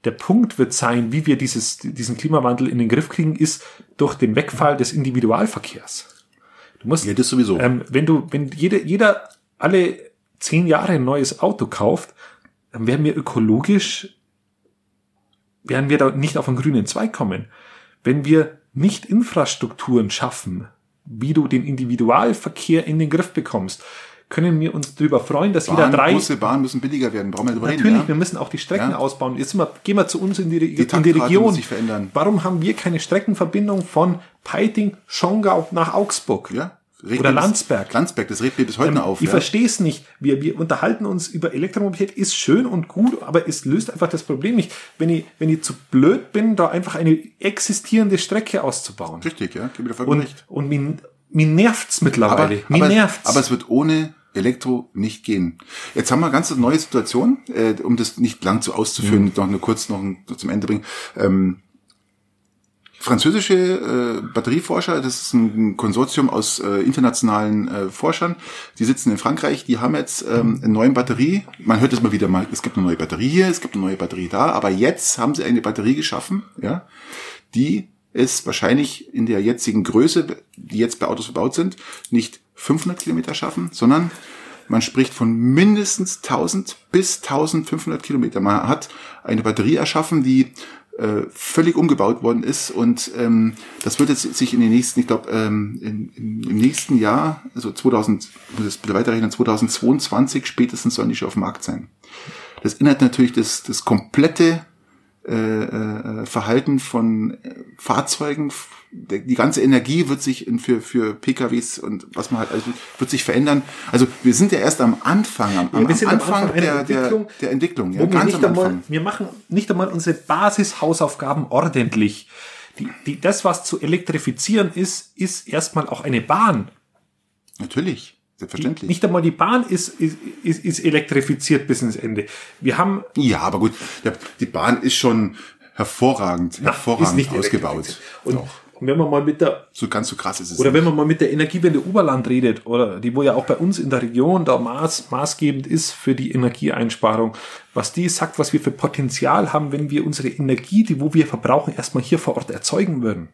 der Punkt wird sein, wie wir dieses, diesen Klimawandel in den Griff kriegen, ist durch den Wegfall des Individualverkehrs. Du musst, Ja, das sowieso. ähm, wenn du, wenn jeder, jeder alle zehn Jahre ein neues Auto kauft, dann werden wir ökologisch, werden wir da nicht auf einen grünen Zweig kommen. Wenn wir nicht Infrastrukturen schaffen, wie du den Individualverkehr in den Griff bekommst, können wir uns darüber freuen, dass Bahn, wieder drei Busse, Bahn müssen billiger werden. Brauchen wir drüber Natürlich, reden, wir müssen auch die Strecken Ja. ausbauen. Jetzt wir, gehen wir zu uns in die, Re- in die Region. muss sich verändern. Warum haben wir keine Streckenverbindung von Peiting, Schongau nach Augsburg? ja? Regt Oder bis- Landsberg. Landsberg, das regt mir bis heute Ähm, noch auf. ich ja? verstehe es nicht. Wir, wir unterhalten uns über Elektromobilität, ist schön und gut, aber es löst einfach das Problem nicht. Wenn ich, wenn ich zu blöd bin, da einfach eine existierende Strecke auszubauen. Richtig, ja, gebe dir vollkommen Und, recht. und mir, mir nervt's Aber, mittlerweile. mir aber, nervt's. aber es wird ohne Elektro nicht gehen. Jetzt haben wir eine ganz neue Situation, äh, um das nicht lang zu auszuführen, noch nur kurz noch ein- zum Ende bringen. Ähm, französische äh, Batterieforscher, das ist ein Konsortium aus äh, internationalen äh, Forschern, die sitzen in Frankreich, die haben jetzt ähm, eine neue Batterie, man hört es mal wieder mal, es gibt eine neue Batterie hier, es gibt eine neue Batterie da, aber jetzt haben sie eine Batterie geschaffen, ja, die es wahrscheinlich in der jetzigen Größe, die jetzt bei Autos verbaut sind, nicht 500 Kilometer schaffen, sondern man spricht von mindestens 1000 bis 1500 Kilometer. Man hat eine Batterie erschaffen, die äh, völlig umgebaut worden ist und ähm, das wird jetzt sich in den nächsten, ich glaube, ähm, im nächsten Jahr, also 2000, ich muss jetzt bitte weiterrechnen, 2022 spätestens sollen die schon auf dem Markt sein. Das ändert natürlich das, das komplette äh, äh, Verhalten von äh, Fahrzeugen. Die ganze Energie wird sich in, für, für PKWs und was man halt, also wird sich verändern. Also wir sind ja erst am Anfang, am, Ja, am sind am Anfang, Anfang der, Entwicklung, der, der Entwicklung. Ja, wir nicht einmal, Anfang. wir machen nicht einmal unsere Basishausaufgaben ordentlich. Die, die, das, was zu elektrifizieren ist, ist erstmal auch eine Bahn. Natürlich, selbstverständlich. Nicht einmal die Bahn ist, ist, ist, ist elektrifiziert bis ins Ende. Wir haben ja, aber gut, die Bahn ist schon hervorragend, hervorragend ist nicht ausgebaut. Und, Doch. und wenn man mal mit der So ganz so krass ist es Oder nicht. wenn man mal mit der Energiewende Oberland redet, oder die wo ja auch bei uns in der Region da maß, maßgebend ist für die Energieeinsparung, was die sagt, was wir für Potenzial haben, wenn wir unsere Energie, die wo wir verbrauchen, erstmal hier vor Ort erzeugen würden.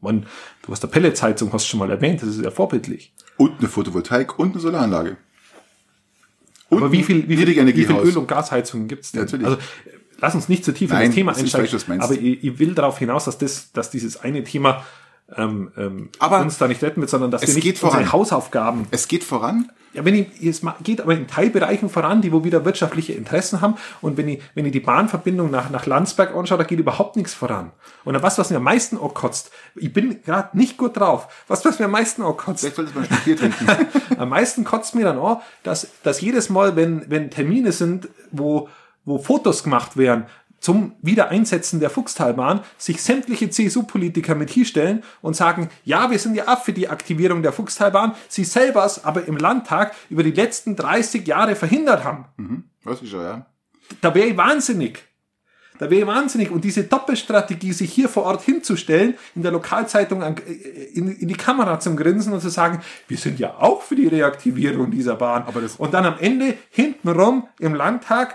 Man, du hast der Pelletsheizung, hast du schon mal erwähnt, das ist ja vorbildlich. Und eine Photovoltaik und eine Solaranlage. Und Aber wie viel, wie viel, wie viel. Öl- und Gasheizungen gibt's denn? Natürlich. Also, lass uns nicht zu tief in Nein, das Thema das falsch, einsteigen. meinst. aber ich, ich will darauf hinaus, dass das, dass dieses eine Thema ähm, ähm, Aber uns da nicht retten wird, sondern dass es wir nicht geht voran. unsere Hausaufgaben Es geht voran. Ja, wenn ich, es geht aber in Teilbereichen voran, die wo wieder wirtschaftliche Interessen haben. Und wenn ich, wenn ich die Bahnverbindung nach, nach Landsberg anschaue, da geht überhaupt nichts voran. Und dann was, was mir am meisten auch kotzt, ich bin gerade nicht gut drauf. Was, was mir am meisten auch kotzt, Vielleicht solltest du mal ein Bier trinken. am meisten kotzt mir dann auch, dass, dass jedes Mal, wenn, wenn Termine sind, wo, wo Fotos gemacht werden, zum Wiedereinsetzen der Fuchstalbahn sich sämtliche CSU-Politiker mit hinstellen und sagen, ja, wir sind ja ab für die Aktivierung der Fuchstalbahn, sie selber es aber im Landtag über die letzten 30 Jahre verhindert haben. Weiß ich schon, ja. Da wäre ich wahnsinnig. Da wäre ich wahnsinnig. Und diese Doppelstrategie, sich hier vor Ort hinzustellen, in der Lokalzeitung an- äh, in, in die Kamera zum Grinsen und zu sagen, wir sind ja auch für die Reaktivierung dieser Bahn. Aber das- und dann am Ende hintenrum im Landtag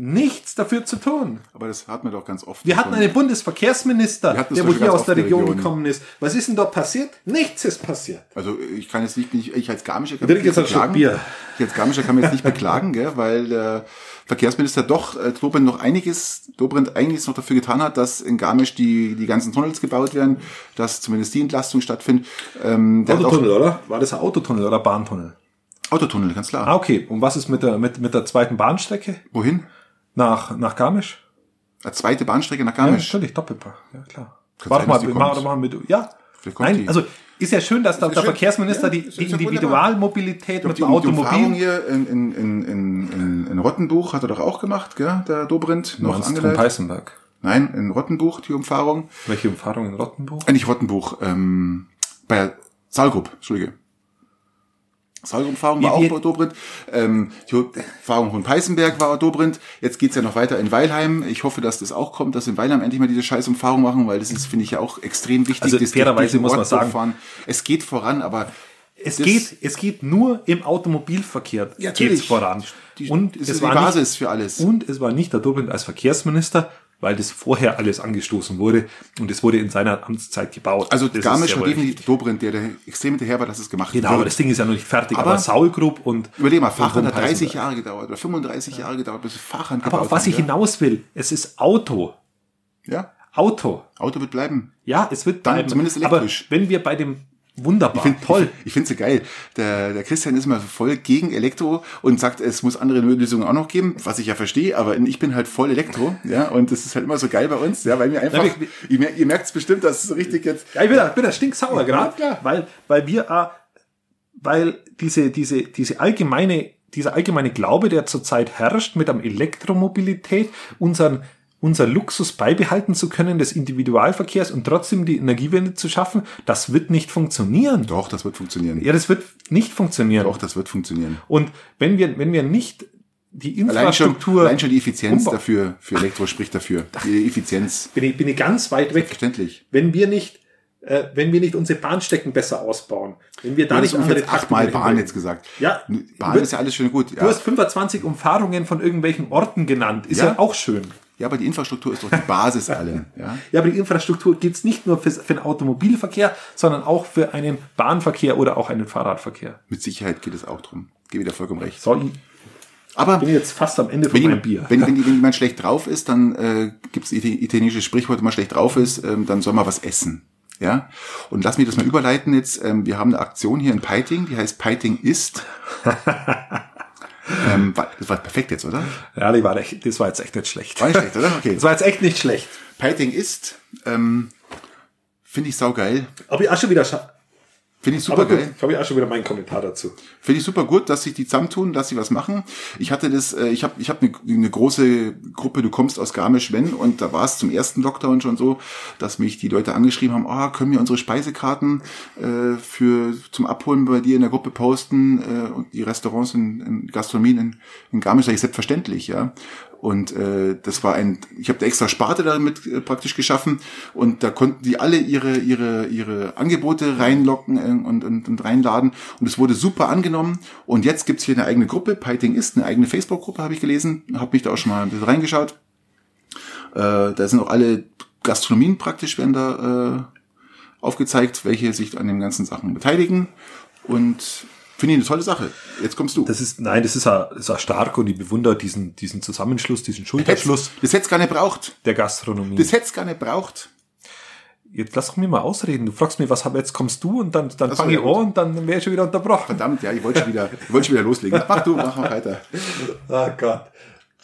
nichts dafür zu tun. Aber das hat man doch ganz oft. Wir hatten schon. einen Bundesverkehrsminister, Wir hatten der doch wo schon hier aus der Region Region. gekommen ist. Was ist denn dort passiert? Nichts ist passiert. Also ich kann jetzt nicht, ich als Garmischer kann jetzt beklagen. Bier. Ich als Garmischer kann mich jetzt nicht beklagen, gell, weil der Verkehrsminister doch äh, Dobrindt noch einiges, Dobrindt einiges noch dafür getan hat, dass in Garmisch die, die ganzen Tunnels gebaut werden, dass zumindest die Entlastung stattfindet. Ähm, hat auch, Autotunnel, oder? War das ein Autotunnel oder Bahntunnel? Autotunnel, ganz klar. Ah, okay. Und was ist mit der, mit, mit der zweiten Bahnstrecke Wohin? Nach, nach Garmisch? Eine zweite Bahnstrecke nach Ja, Garmisch? natürlich, Doppelpack. Ja, klar. Kann Warte sein, mal, die wir machen, mit, ja. Nein, die. also ist ja schön, dass der, Ist der schön. Verkehrsminister Ja, die, die ja. Individualmobilität mit die, dem die Automobil. hier in, in, in, in, in, in Rottenbuch hat er doch auch gemacht, gell? der Dobrindt, noch angeleitet. Peißenberg? Nein, in Rottenbuch die Umfahrung. Welche Umfahrung in Rottenburg? Äh, nicht Rottenbuch, ähm, bei Saalgrub, Entschuldige. Saalgrub-Umfahrung war auch Dobrindt. Ähm, die Umfahrung von Peißenberg war Dobrindt. Jetzt geht's ja noch weiter in Weilheim. Ich hoffe, dass das auch kommt, dass in Weilheim endlich mal diese scheiß Umfahrung machen, weil das ist, finde ich, ja auch extrem wichtig. Also das fairerweise muss man sagen- durchfahren. Es geht voran, aber Es geht, es geht nur im Automobilverkehr Ja, geht's voran. Die- und es ist war die Basis nicht, für alles. Und es war nicht der Dobrindt als Verkehrsminister, weil das vorher alles angestoßen wurde und es wurde in seiner Amtszeit gebaut. Also das Garmisch war definitiv Dobrindt, der, der extrem hinterher war, dass es gemacht Genau, wird. aber das Ding ist ja noch nicht fertig. Aber, Aber- Saul Group und Überleg mal, Fachhand hat 30 Peißenberg. Jahre gedauert oder 35 Jahre gedauert, bis Fachhand Aber auf was ich ja. hinaus will, es ist Auto. Ja, Auto. Auto wird bleiben. Ja, es wird Dann bleiben. zumindest elektrisch. Aber wenn wir bei dem wunderbar, find- toll. Ich finde es geil. Der, der Christian ist mal voll gegen Elektro und sagt, es muss andere Lösungen auch noch geben, was ich ja verstehe, aber ich bin halt voll Elektro, ja, und das ist halt immer so geil bei uns, ja, weil mir einfach, Ja, wir- ihr, mer- ihr merkt es bestimmt, dass es so richtig jetzt, Ja, ich bin da, bin da stinksauer gerade, klar. weil, weil wir, äh, weil diese, diese, diese allgemeine, dieser allgemeine Glaube, der zurzeit herrscht mit der Elektromobilität, unseren, unser Luxus beibehalten zu können des Individualverkehrs und trotzdem die Energiewende zu schaffen, das wird nicht funktionieren. doch, das wird funktionieren. Ja, das wird nicht funktionieren. Doch, das wird funktionieren. Und wenn wir, wenn wir nicht die Allein schon, Infrastruktur, allein schon die Effizienz Umbau- dafür, für Elektro spricht dafür. Die Effizienz. bin ich, bin ich ganz weit weg. Verständlich. wenn wir nicht, äh, wenn wir nicht unsere Bahnstecken besser ausbauen, wenn wir da Du nicht hast andere achtmal Bahn jetzt gesagt. Ja, Bahn du- ist ja alles schön gut. Du Ja. hast 25 Umfahrungen von irgendwelchen Orten genannt. Ist ja, Ja. auch schön. Ja, aber die Infrastruktur ist doch die Basis allem. Ja. Ja, aber die Infrastruktur gibt's nicht nur für, für den Automobilverkehr, sondern auch für einen Bahnverkehr oder auch einen Fahrradverkehr. Mit Sicherheit geht es auch drum. Gebe dir vollkommen recht. So, ich Aber bin jetzt fast am Ende von wenn, meinem Bier. wenn, wenn, wenn jemand schlecht drauf ist, dann äh, gibt es italienisches Sprichwort, wenn man schlecht drauf ist, ähm, dann soll man was essen. Ja, und lass mich das mal überleiten jetzt. Ähm, wir haben eine Aktion hier in Peiting, die heißt Peiting ist. ähm, war- das war perfekt jetzt, oder? ja, die war echt, das war jetzt echt nicht schlecht. War nicht schlecht, oder? Okay. Das war jetzt echt nicht schlecht. Peiting ist, ähm, finde ich saugeil. Aber ich auch schon wieder, Finde ich super aber gut, geil. habe ich auch schon wieder meinen Kommentar dazu. Finde ich super gut, dass sich die zusammentun, dass sie was machen. Ich hatte das, äh, ich habe ich hab eine, eine große Gruppe, du kommst aus Garmisch-Wenn und da war es zum ersten Lockdown schon so, dass mich die Leute angeschrieben haben, ah, können wir unsere Speisekarten äh, für zum Abholen bei dir in der Gruppe posten äh, und die Restaurants in, in Gastronomien in, in Garmisch, sag ich selbstverständlich, ja. Und äh, das war ein, ich habe extra Sparte damit äh, praktisch geschaffen. Und da konnten die alle ihre ihre ihre Angebote reinlocken äh, und, und, und reinladen. Und es wurde super angenommen. Und jetzt gibt's hier eine eigene Gruppe, Piting ist eine eigene Facebook-Gruppe, habe ich gelesen, habe mich da auch schon mal ein bisschen reingeschaut. Äh, da sind auch alle Gastronomien praktisch werden da äh, aufgezeigt, welche sich an den ganzen Sachen beteiligen. Und finde ich eine tolle Sache. Jetzt kommst du. Das ist, nein, das ist ja, ist ja stark und ich bewundere diesen, diesen Zusammenschluss, diesen Hätt's- Schulterschluss das hätte es gar nicht braucht. der Gastronomie. Das hätte es gar nicht braucht. Jetzt lass doch mir mal ausreden. Du fragst mich, was hab jetzt kommst du und dann, dann fange ich an und dann wäre ich schon wieder unterbrochen. Verdammt, ja, ich wollte schon wieder, ich wollte schon wieder loslegen. Mach du, mach mal weiter. Oh Gott.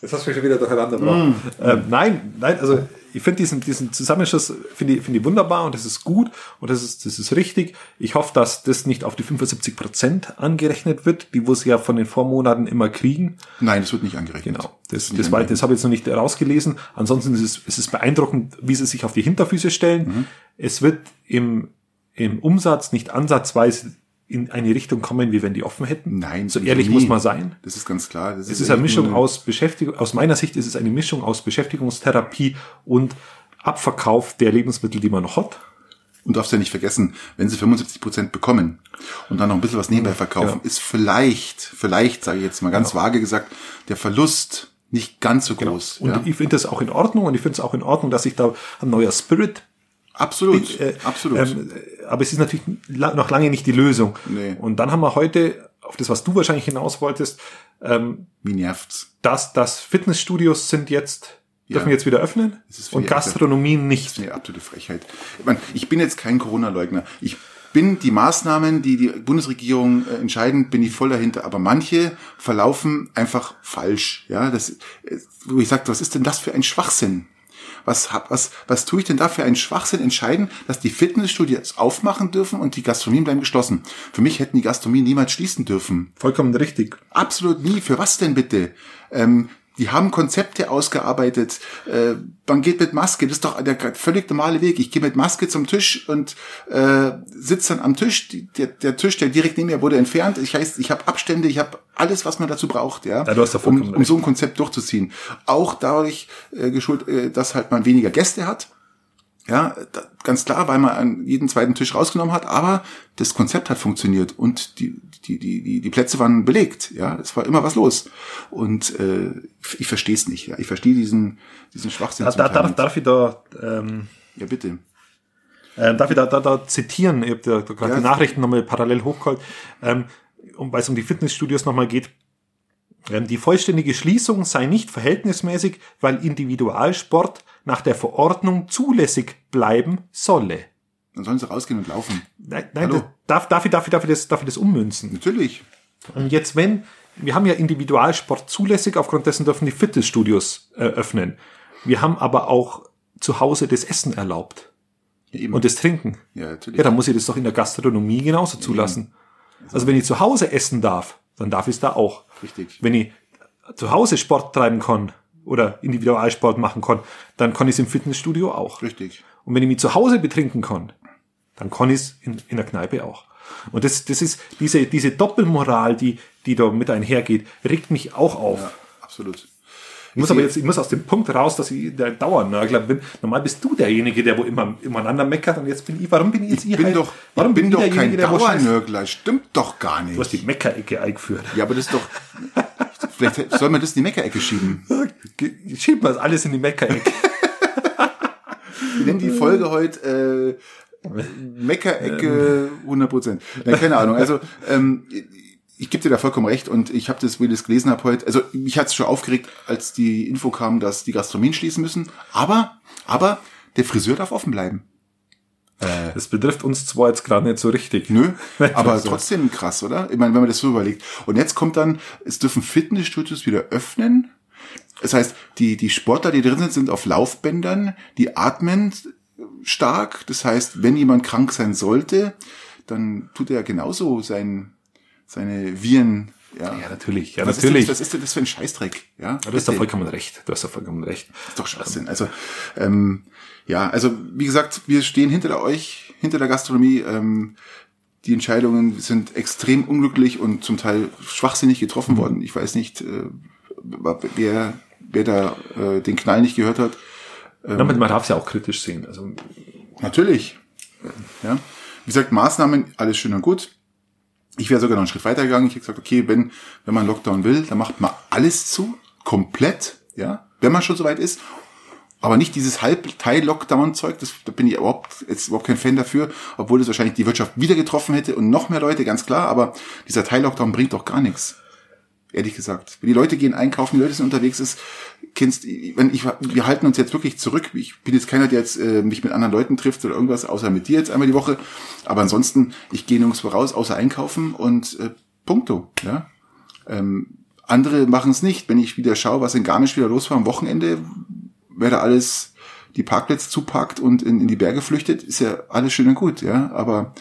Jetzt hast du mich schon wieder durcheinander gebracht. Ähm, nein, nein, also ich finde diesen, diesen Zusammenschluss finde ich, finde ich wunderbar und das ist gut und das ist, das ist richtig. Ich hoffe, dass das nicht auf die 75 Prozent angerechnet wird, die wo sie ja von den Vormonaten immer kriegen. Nein, das wird nicht angerechnet. Genau. Das, Nicht das, war, das habe ich jetzt noch nicht rausgelesen. Ansonsten ist es, es ist beeindruckend, wie sie sich auf die Hinterfüße stellen. Mhm. Es wird im, im Umsatz nicht ansatzweise in eine Richtung kommen, wie wenn die offen hätten. Nein, so ehrlich nie. muss man sein. Das ist ganz klar. Das Es ist eine echt Mischung aus Beschäftigung, aus meiner Sicht ist es eine Mischung aus Beschäftigungstherapie und Abverkauf der Lebensmittel, die man noch hat. Und darfst ja nicht vergessen, wenn sie 75 Prozent bekommen und dann noch ein bisschen was nebenbei verkaufen, Ja. ist vielleicht, vielleicht, sage ich jetzt mal ganz vage gesagt, der Verlust nicht ganz so groß. Und ja? ich finde das auch in Ordnung und ich finde es auch in Ordnung, dass sich da ein neuer Spirit Absolut, Äh, absolut. Ähm, äh, aber es ist natürlich noch lange nicht die Lösung. Nee. Und dann haben wir heute, auf das, was du wahrscheinlich hinaus wolltest, ähm, Wie nervt's? dass das Fitnessstudios sind jetzt, Ja. dürfen jetzt wieder öffnen ist und die Gastronomien Das nicht. ist eine absolute Frechheit. Ich, meine, ich bin jetzt kein Corona-Leugner. Ich bin die Maßnahmen, die die Bundesregierung äh, entscheiden, bin ich voll dahinter. Aber manche verlaufen einfach falsch. Ja, das, äh, wo ich sage, was ist denn das für ein Schwachsinn? Was, was, was tue ich denn da für einen Schwachsinn entscheiden, dass die Fitnessstudios aufmachen dürfen und die Gastronomien bleiben geschlossen? Für mich hätten die Gastronomien niemals schließen dürfen. Vollkommen richtig. Absolut nie. Für was denn bitte? Ähm, die haben Konzepte ausgearbeitet. Äh, man geht mit Maske, das ist doch der völlig normale Weg. Ich gehe mit Maske zum Tisch und äh, sitze dann am Tisch. Die, der, der Tisch, der direkt neben mir wurde entfernt. Ich heißt, ich habe Abstände, ich habe alles, was man dazu braucht, ja, ja du hast um, um so ein Konzept durchzuziehen. Auch dadurch äh, geschult, äh, dass halt man weniger Gäste hat ja, ganz klar, weil man an jeden zweiten Tisch rausgenommen hat, aber das Konzept hat funktioniert und die, die, die, die, die Plätze waren belegt. Ja, es war immer was los. Und äh, ich verstehe es nicht. Ja. Ich verstehe diesen, diesen Schwachsinn. Da, da, darf, darf ich da ähm, Ja, bitte. Ähm, darf ich da, da, da zitieren? Ich habe da, da gerade Ja. die Nachrichten nochmal parallel hochgeholt. Ähm, um, weil es um die Fitnessstudios nochmal geht. Ähm, die vollständige Schließung sei nicht verhältnismäßig, weil Individualsport nach der Verordnung zulässig bleiben solle. Dann sollen sie rausgehen und laufen. Nein, nein Hallo? darf, darf, ich, darf, ich, darf, ich das, darf ich das ummünzen? Natürlich. Und jetzt, wenn, wir haben ja Individualsport zulässig, aufgrund dessen dürfen die Fitnessstudios äh, öffnen. Wir haben aber auch zu Hause das Essen erlaubt Ja, und das Trinken. ja, natürlich. Ja, dann muss ich das doch in der Gastronomie genauso zulassen. Also wenn ich zu Hause essen darf, dann darf ich es da auch. Richtig. Wenn ich zu Hause Sport treiben kann oder Individualsport machen kann, dann kann ich es im Fitnessstudio auch. Richtig. Und wenn ich mich zu Hause betrinken kann, dann kann ich es in, in der Kneipe auch. Und das, das ist diese, diese Doppelmoral, die, die da mit einhergeht, regt mich auch auf. Ja, absolut. Ich muss aber jetzt, ich muss aus dem Punkt raus, dass ich der Dauernörgler bin. Normal bist du derjenige, der wo immer, immer einander meckert und jetzt bin ich, warum bin ich jetzt Ich ihr bin halt- doch, warum ich bin doch kein? Dauernörgler. Stimmt doch gar Du hast nicht. die Meckerecke eingeführt. Ja, aber das ist doch, vielleicht soll man das in die Meckerecke schieben. Schieben wir das alles in die Meckerecke. Wir nennen die Folge heute äh, Meckerecke 100 Prozent. Keine Ahnung. Also ähm, ich gebe dir da vollkommen recht und ich habe das, wie ich das gelesen habe heute, also mich hat es schon aufgeregt, als die Info kam, dass die Gastronomien schließen müssen. Aber, aber der Friseur darf offen bleiben. Das betrifft uns zwar jetzt gerade nicht so richtig. Nö, aber trotzdem krass, oder? Ich meine, wenn man das so überlegt. Und jetzt kommt dann, es dürfen Fitnessstudios wieder öffnen. Das heißt, die, die Sportler, die drin sind, sind auf Laufbändern, die atmen stark. Das heißt, wenn jemand krank sein sollte, dann tut er genauso sein, seine Viren. Ja, Ja, natürlich. Ja, was natürlich. Ist das, was ist denn das für ein Scheißdreck? Ja, Ja, du hast doch Bitte. vollkommen recht. Du hast doch vollkommen recht. ist doch Schwachsinn. Also, ähm, ja, also wie gesagt, wir stehen hinter euch, hinter der Gastronomie. Ähm, die Entscheidungen sind extrem unglücklich und zum Teil schwachsinnig getroffen worden. Ich weiß nicht, äh, wer, wer da äh, den Knall nicht gehört hat. Ja, man man darf es ja auch kritisch sehen. Also, Natürlich. Ja. Wie gesagt, Maßnahmen, alles schön und gut. Ich wäre sogar noch einen Schritt weiter gegangen. Ich hätte gesagt, okay, wenn, wenn man Lockdown will, dann macht man alles zu, komplett, ja, wenn man schon soweit ist. Aber nicht dieses Halbteil-Lockdown-Zeug, das, da bin ich überhaupt, jetzt überhaupt kein Fan dafür, obwohl das wahrscheinlich die Wirtschaft wieder getroffen hätte und noch mehr Leute, ganz klar, aber dieser Teil-Lockdown bringt doch gar nichts. Ehrlich gesagt. Wenn die Leute gehen einkaufen, die Leute sind unterwegs, ist, kennst, wenn ich, wir halten uns jetzt wirklich zurück. Ich bin jetzt keiner, der jetzt äh, mich mit anderen Leuten trifft oder irgendwas, außer mit dir jetzt einmal die Woche. Aber ansonsten, ich gehe nirgendwo raus, außer einkaufen und äh, punkto. Ja? Ähm, andere machen es nicht. Wenn ich wieder schaue, was in Garmisch wieder los war am Wochenende, wer da alles die Parkplätze zupackt und in, in die Berge flüchtet, ist ja alles schön und gut, ja. Aber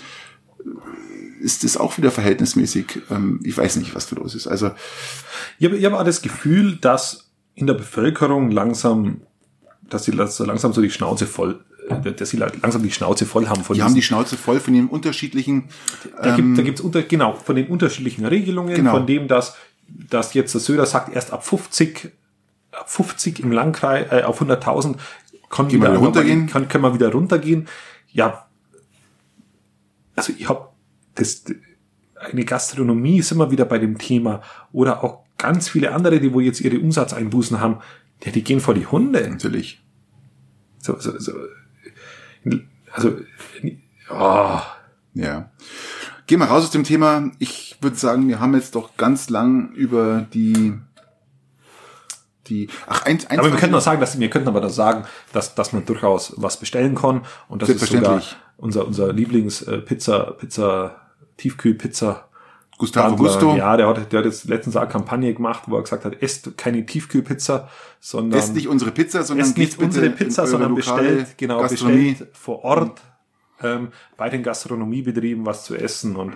ist das auch wieder verhältnismäßig? Ähm, ich weiß nicht, was da los ist. Also ich habe ich hab auch das Gefühl, dass in der Bevölkerung langsam, dass sie langsam so die Schnauze voll, äh, dass sie langsam die Schnauze voll haben von die haben die Schnauze voll von den unterschiedlichen. Da gibt da gibt's unter, genau, von den unterschiedlichen Regelungen, Genau. von dem, dass, dass jetzt der Söder sagt, erst ab 50, ab 50 im Landkreis, äh, auf 100.000 kann wir wieder runtergehen? Kann, können wir wieder runtergehen. Ja, also ich habe das, eine Gastronomie ist immer wieder bei dem Thema oder auch ganz viele andere, die wo jetzt ihre Umsatzeinbußen haben, ja, die gehen vor die Hunde. Natürlich. So, so, so. Also, oh, Ja. Gehen wir raus aus dem Thema. Ich würde sagen, wir haben jetzt doch ganz lang über die die ach eins, eins Aber wir könnten auch sagen, dass wir könnten aber das sagen, dass, dass man durchaus was bestellen kann und dass es sogar unser, unser Lieblings-Pizza, Pizza, Tiefkühlpizza. Gustavo Gusto. Ja, der hat, der hat jetzt letztens eine Kampagne gemacht, wo er gesagt hat, esst keine Tiefkühlpizza, sondern Esst nicht unsere Pizza, sondern esst nicht unsere Pizza, sondern bestellt, genau, bestellt vor Ort ähm, bei den Gastronomiebetrieben was zu essen und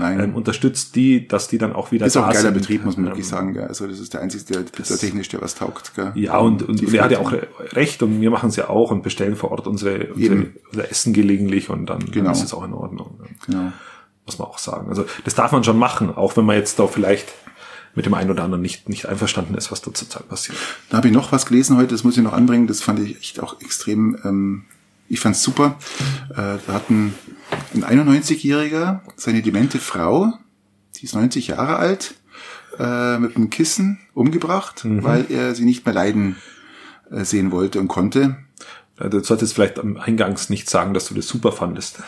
ähm, unterstützt die, dass die dann auch wieder Ist auch ein da geiler sind. Betrieb, muss man wirklich Ähm, sagen. Gell? Also das ist der einzige, der pizzatechnisch, der was taugt. Gell? Ja, und, und, und er hat ja auch recht und wir machen es ja auch und bestellen vor Ort unsere, unsere unser Essen gelegentlich und dann, Genau. dann ist es auch in Ordnung. Genau. Muss man auch sagen. Also das darf man schon machen, auch wenn man jetzt da vielleicht mit dem einen oder anderen nicht, nicht einverstanden ist, was da zurzeit passiert. Da habe ich noch was gelesen heute, das muss ich noch anbringen, das fand ich echt auch extrem, ähm, ich fand's super. Äh, da hat ein, ein 91-Jähriger seine demente Frau, die ist 90 Jahre alt, äh, mit einem Kissen umgebracht, weil er sie nicht mehr leiden äh, sehen wollte und konnte. Du solltest vielleicht am Eingangs nicht sagen, dass du das super fandest.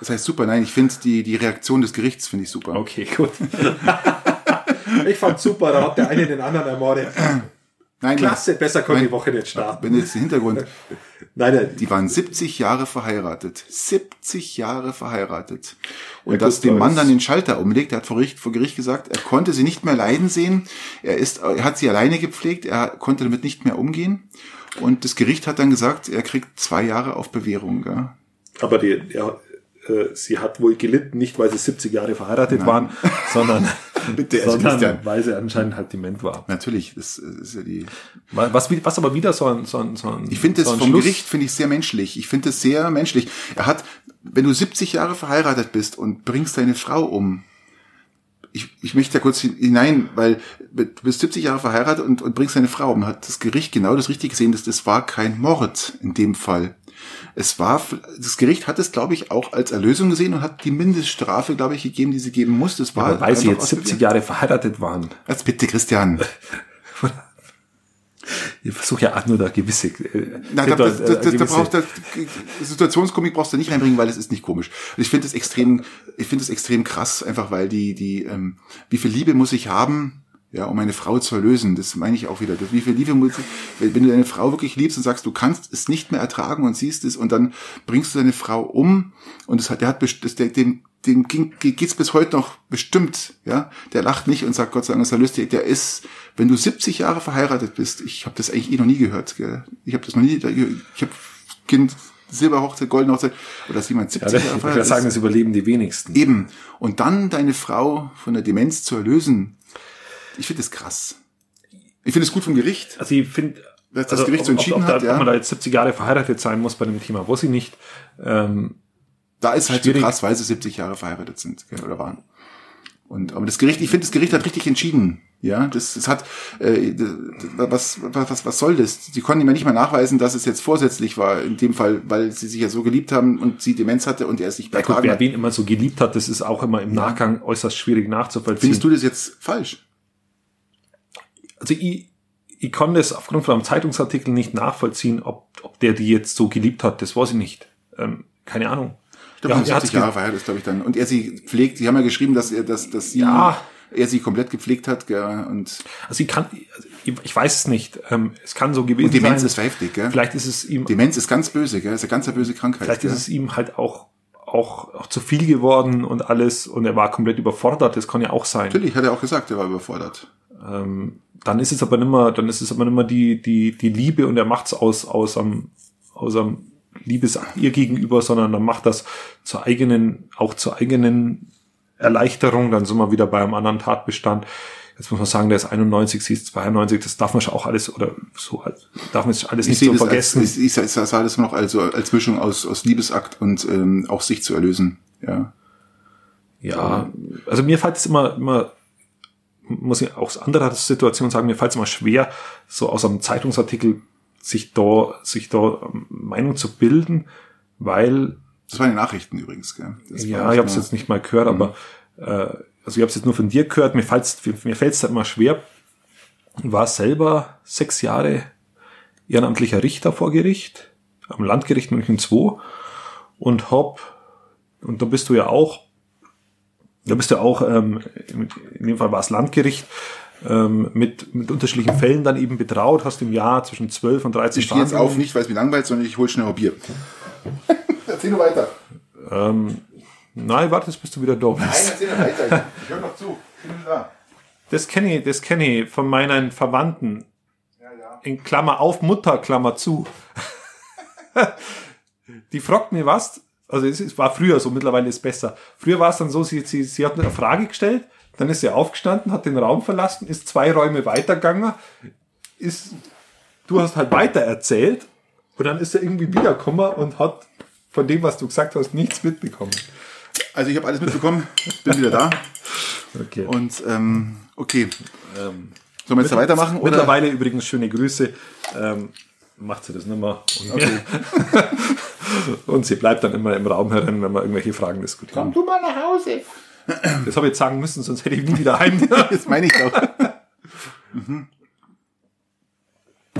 Das heißt super, nein, ich finde die, die Reaktion des Gerichts finde ich super. Okay, gut. ich fand super, da hat der eine den anderen ermordet. Nein, Klasse, besser konnte Nein. die Woche nicht starten. Wenn jetzt der Hintergrund, Nein, nein, die waren 70 Jahre verheiratet. 70 Jahre verheiratet. Und Ja, dass dem Mann dann den Schalter umlegt, er hat vor Gericht, vor Gericht gesagt, er konnte sie nicht mehr leiden sehen. Er ist, er hat sie alleine gepflegt, er konnte damit nicht mehr umgehen. Und das Gericht hat dann gesagt, er kriegt zwei Jahre auf Bewährung. Gell? aber die, ja, äh, sie hat wohl gelitten, nicht weil sie 70 Jahre verheiratet waren, sondern, Bitte, also sondern Christian. weil sie anscheinend halt dement war. Natürlich, das ist ja die. Was, was aber wieder so ein, so ein, so ein Ich finde so das ein vom Schluss- Gericht finde ich sehr menschlich. Ich finde das sehr menschlich. Er hat, wenn du 70 Jahre verheiratet bist und bringst deine Frau um, ich, ich möchte da kurz hinein, weil du bist 70 Jahre verheiratet und, und bringst deine Frau um. Hat das Gericht genau das richtig gesehen, dass das war kein Mord in dem Fall. Es war, das Gericht hat es, glaube ich, auch als Erlösung gesehen und hat die Mindeststrafe, glaube ich, gegeben, die sie geben muss. Das war Aber weil sie jetzt aus 70 Jahre verheiratet waren. Jetzt bitte, Christian. Ich versuche ja auch nur da gewisse. Äh, Na, da, das, äh, das, das, da gewisse- brauchst du, Situationskomik brauchst du nicht reinbringen, weil es ist nicht komisch. Und ich finde es extrem, ich finde es extrem krass, einfach weil die, die, ähm, wie viel Liebe muss ich haben, ja, um eine Frau zu erlösen? Das meine ich auch wieder. Das, wie viel Liebe muss ich, wenn du deine Frau wirklich liebst und sagst, du kannst es nicht mehr ertragen und siehst es und dann bringst du deine Frau um und das hat, der hat, das, der, dem, dem ging, geht's bis heute noch bestimmt, ja. Der lacht nicht und sagt, Gott sei Dank, das erlöst dich. Der ist, wenn du 70 Jahre verheiratet bist, ich habe das eigentlich eh noch nie gehört, gell? Ich habe das noch nie, ich habe Kind Silberhochzeit, goldene Hochzeit, oder dass jemand 70 Ja, Jahre ich würde verheiratet sagen, ist. das überleben die wenigsten. Eben. Und dann deine Frau von der Demenz zu erlösen, ich finde das krass. Ich finde es gut vom Gericht. Also ich finde, Dass das Gericht so entschieden ob, da, hat, ja. ob man da jetzt 70 Jahre verheiratet sein muss bei dem Thema, weiß ich nicht. Ähm, Da ist halt so Schwierig. krass, weil sie 70 Jahre verheiratet sind gell, oder waren. Und aber das Gericht, ich finde, das Gericht hat richtig entschieden. Ja, das, das hat äh, das, was, was was soll das? Sie konnten ihm ja nicht mal nachweisen, dass es jetzt vorsätzlich war in dem Fall, weil sie sich ja so geliebt haben und sie Demenz hatte und er es nicht ja, gut, wer wen immer so geliebt hat, das ist auch immer im Nachgang äußerst schwierig nachzuvollziehen. Findest du das jetzt falsch? Also ich, ich kann das aufgrund von einem Zeitungsartikel nicht nachvollziehen, ob, ob der die jetzt so geliebt hat, das weiß ich nicht. Ähm, keine Ahnung. Ich glaube, Ja, ja, er hat's 70 Jahre verheiratet ist, glaube ich, dann. Und er sie pflegt, sie haben ja geschrieben, dass er, dass, dass sie, Ja. er sie komplett gepflegt hat, gell, und, Also ich kann, also ich, weiß es nicht. Ähm, es kann so gewesen und Demenz sein. ist heftig, gell. Vielleicht ist es ihm, Demenz ist ganz böse, gell, ist eine ganz böse Krankheit. vielleicht gell? ist es ihm halt auch, auch, auch zu viel geworden und alles und er war komplett überfordert. Das kann ja auch sein. Natürlich, hat er auch gesagt, er war überfordert. Ähm, dann ist es aber nimmer, dann ist es aber nimmer die, die, die Liebe und er macht's aus, aus am, aus am Liebesakt ihr gegenüber, sondern dann macht das zur eigenen, auch zur eigenen Erleichterung. Dann sind wir wieder bei einem anderen Tatbestand. Jetzt muss man sagen, der ist 91, sie ist 92, das darf man schon auch alles, oder so, darf man alles Ich nicht so vergessen. als, ich, ich, ich sah das noch also als Mischung aus, aus Liebesakt und ähm, auch sich zu erlösen. Ja. Ja, also mir fällt es immer, immer, muss ich auch aus anderer Situation sagen, mir fällt es immer schwer, so aus einem Zeitungsartikel sich da, sich da ähm, Meinung zu bilden, weil, Das waren die Nachrichten übrigens, gell. Das ja, ich habe es jetzt nicht mal gehört, aber äh, also ich habe es jetzt nur von dir gehört, mir fällt's mir fällt's da immer schwer. War selber sechs Jahre ehrenamtlicher Richter vor Gericht, am Landgericht München II und hab, und da bist du ja auch, da bist du auch, ähm, in dem Fall war es Landgericht, ähm, mit, mit unterschiedlichen Fällen dann eben betraut, hast im Jahr zwischen 12 und 13 Ich stehe jetzt auf, nicht weil es mir langweilt, sondern ich hole schnell ein Bier. Erzähl nur weiter. Ähm, nein, warte, bis du wieder da bist. Nein, erzähl weiter. Ich höre noch zu. Ich bin da. Das kenne ich, das kenne ich von meinen Verwandten. Ja, ja. In Klammer auf, Mutter, Klammer zu. die fragt mir was, also es ist- war früher so, mittlerweile ist es besser. Früher war es dann so, sie, sie, sie hat eine Frage gestellt, dann ist sie aufgestanden, hat den Raum verlassen, ist zwei Räume weitergegangen, ist, du hast halt weiter erzählt und dann ist er irgendwie wiedergekommen und hat von dem, was du gesagt hast, nichts mitbekommen. Also ich habe alles mitbekommen, bin wieder da. Okay. Und ähm, okay. Sollen wir jetzt da weitermachen? Oder? Mittlerweile übrigens schöne Grüße. Ähm, macht sie das nicht mehr. Und, und sie bleibt dann immer im Raum herin, wenn wir irgendwelche Fragen diskutieren. du mal nach Hause. Das habe ich jetzt sagen müssen, sonst hätte ich nie wieder heim. Das meine ich doch. mhm.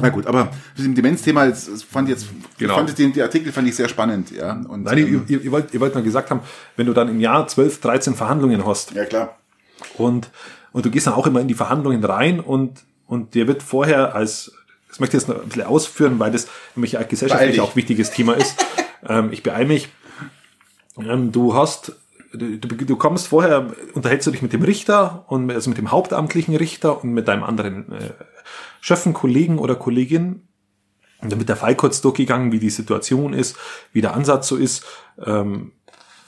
Na gut, aber mit dem Demenzthema, das fand ich jetzt, Genau. ich fand den, die Artikel fand ich sehr spannend, ja. Und, Nein, ähm, ihr, ihr, ihr wollt, ihr wollt nur gesagt haben, wenn du dann im Jahr 12, 13 Verhandlungen hast ja klar. und, und du gehst dann auch immer in die Verhandlungen rein und, und dir wird vorher als, das möchte ich jetzt noch ein bisschen ausführen, weil das nämlich ein gesellschaftlich auch wichtiges Thema ist. ähm, ich beeile mich. Ähm, du hast, du, du kommst vorher, unterhältst du dich mit dem Richter und mit- also mit dem hauptamtlichen Richter und mit deinem anderen äh, Schöffen, Kollegen oder Kollegin. Und dann wird der Fall kurz durchgegangen, wie die Situation ist, wie der Ansatz so ist, ähm,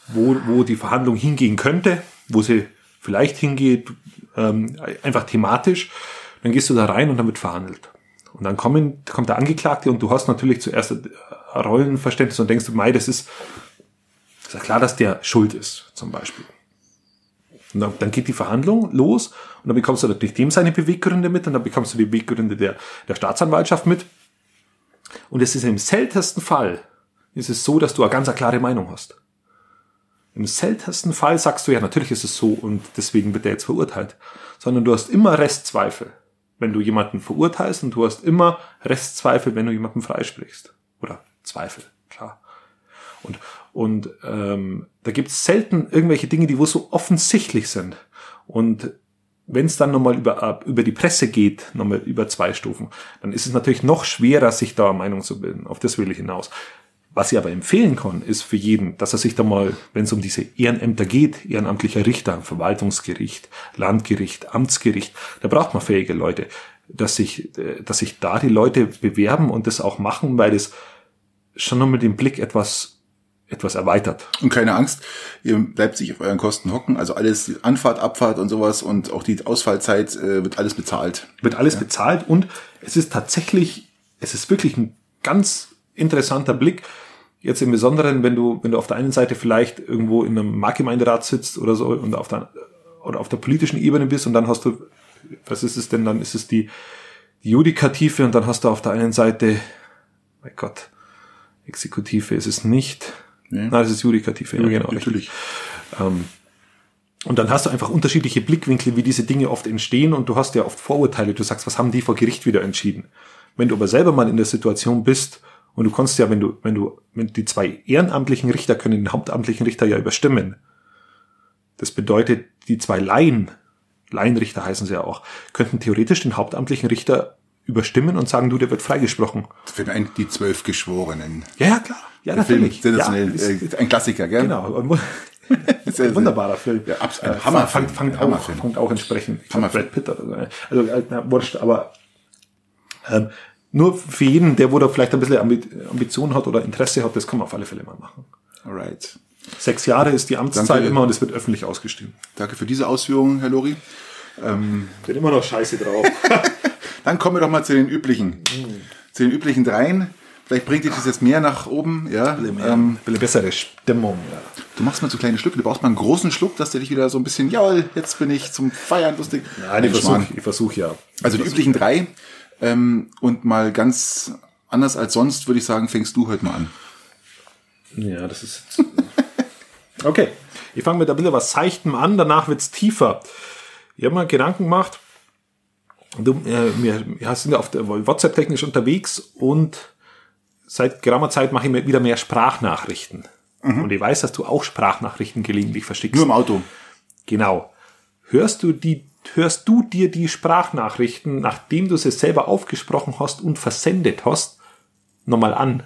wo, wo die Verhandlung hingehen könnte, wo sie vielleicht hingeht, ähm, einfach thematisch. Dann gehst du da rein und dann wird verhandelt. Und dann kommen, kommt der Angeklagte und du hast natürlich zuerst ein Rollenverständnis und denkst Mei, das ist, ist ja klar, dass der schuld ist, zum Beispiel. Und dann, dann geht die Verhandlung los und dann bekommst du natürlich dem seine Beweggründe mit und dann bekommst du die Beweggründe der, der Staatsanwaltschaft mit. Und es ist im seltensten Fall, ist es so, dass du eine ganz eine klare Meinung hast. Im seltensten Fall sagst du ja, natürlich ist es so und deswegen wird er jetzt verurteilt. Sondern du hast immer Restzweifel, wenn du jemanden verurteilst und du hast immer Restzweifel, wenn du jemanden freisprichst. Oder Zweifel, klar. Und, und ähm, da gibt es selten irgendwelche Dinge, die wo so offensichtlich sind. Und wenn es dann nochmal über, äh, über die Presse geht, nochmal über zwei Stufen, dann ist es natürlich noch schwerer, sich da eine Meinung zu bilden. Auf das will ich hinaus. Was ich aber empfehlen kann, ist für jeden, dass er sich da mal, wenn es um diese Ehrenämter geht, ehrenamtlicher Richter, Verwaltungsgericht, Landgericht, Amtsgericht, da braucht man fähige Leute, dass sich, äh, dass sich da die Leute bewerben und das auch machen, weil das schon noch mit dem Blick etwas, etwas erweitert. Und keine Angst, ihr bleibt sich auf euren Kosten hocken. Also alles, Anfahrt, Abfahrt und sowas und auch die Ausfallzeit äh, wird alles bezahlt. wird alles bezahlt und es ist tatsächlich, es ist wirklich ein ganz interessanter Blick. Jetzt im Besonderen, wenn du, wenn du auf der einen Seite vielleicht irgendwo in einem Marktgemeinderat sitzt oder so und auf der, oder auf der politischen Ebene bist und dann hast du, was ist es denn, dann ist es die, die Judikative und dann hast du auf der einen Seite, mein Gott, Exekutive ist es nicht. Nee. Nein, es ist Judikative, ja, genau. richtig. natürlich. Ähm, und dann hast du einfach unterschiedliche Blickwinkel, wie diese Dinge oft entstehen und du hast ja oft Vorurteile. Du sagst, was haben die vor Gericht wieder entschieden? Wenn du aber selber mal in der Situation bist und du kannst ja, wenn du, wenn du, wenn die zwei ehrenamtlichen Richter können den hauptamtlichen Richter ja überstimmen. Das bedeutet, die zwei Laien, Laienrichter heißen sie ja auch, könnten theoretisch den hauptamtlichen Richter überstimmen und sagen, du, der wird freigesprochen. Für ein, die zwölf Geschworenen. Ja, ja, klar. Ja, Der Film, natürlich. sensationell, ja, ist, äh, ein Klassiker, gell? genau. Ist sehr, Ein wunderbarer Film. Ja, abs- Äh, ein Hammerfilm. Fängt, fängt, Ein auch, fängt auch entsprechend. Ich Hammerfilm. Brad Pitt oder so. Also, äh, na, wurscht, aber ähm, nur für jeden, der wo da vielleicht ein bisschen Ambi Ambition hat oder Interesse hat, das kann man auf alle Fälle mal machen. Alright. Sechs Jahre ist die Amtszeit Danke. immer und es wird öffentlich ausgeschrieben. Danke für diese Ausführungen, Herr Lori. Bin immer noch scheiße drauf. Dann kommen wir doch mal zu den üblichen, zu den üblichen dreien. Vielleicht bringt dich das jetzt mehr nach oben, ja. ähm, Ähm, ein bisschen bessere Stimmung. Ja. du machst mal so kleine Stücke. Du brauchst mal einen großen Schluck, dass der dich wieder so ein bisschen, jawohl, jetzt bin ich zum Feiern lustig. Nein, ich Ein versuche ich versuch, ja. Also die üblichen drei. Ähm, und mal ganz anders als sonst, würde ich sagen, fängst du heute mal an. Ja, das ist jetzt. Okay. Ich fange mit ein bisschen was Seichtem an, danach wird's tiefer. Ich habe mal Gedanken gemacht. Du, äh, wir, wir sind ja auf der WhatsApp technisch unterwegs und seit geraumer Zeit mache ich mir wieder mehr Sprachnachrichten. Und ich weiß, dass du auch Sprachnachrichten gelegentlich verschickst. Nur im Auto. Genau. Hörst du die, hörst du dir die Sprachnachrichten, nachdem du sie selber aufgesprochen hast und versendet hast, nochmal an,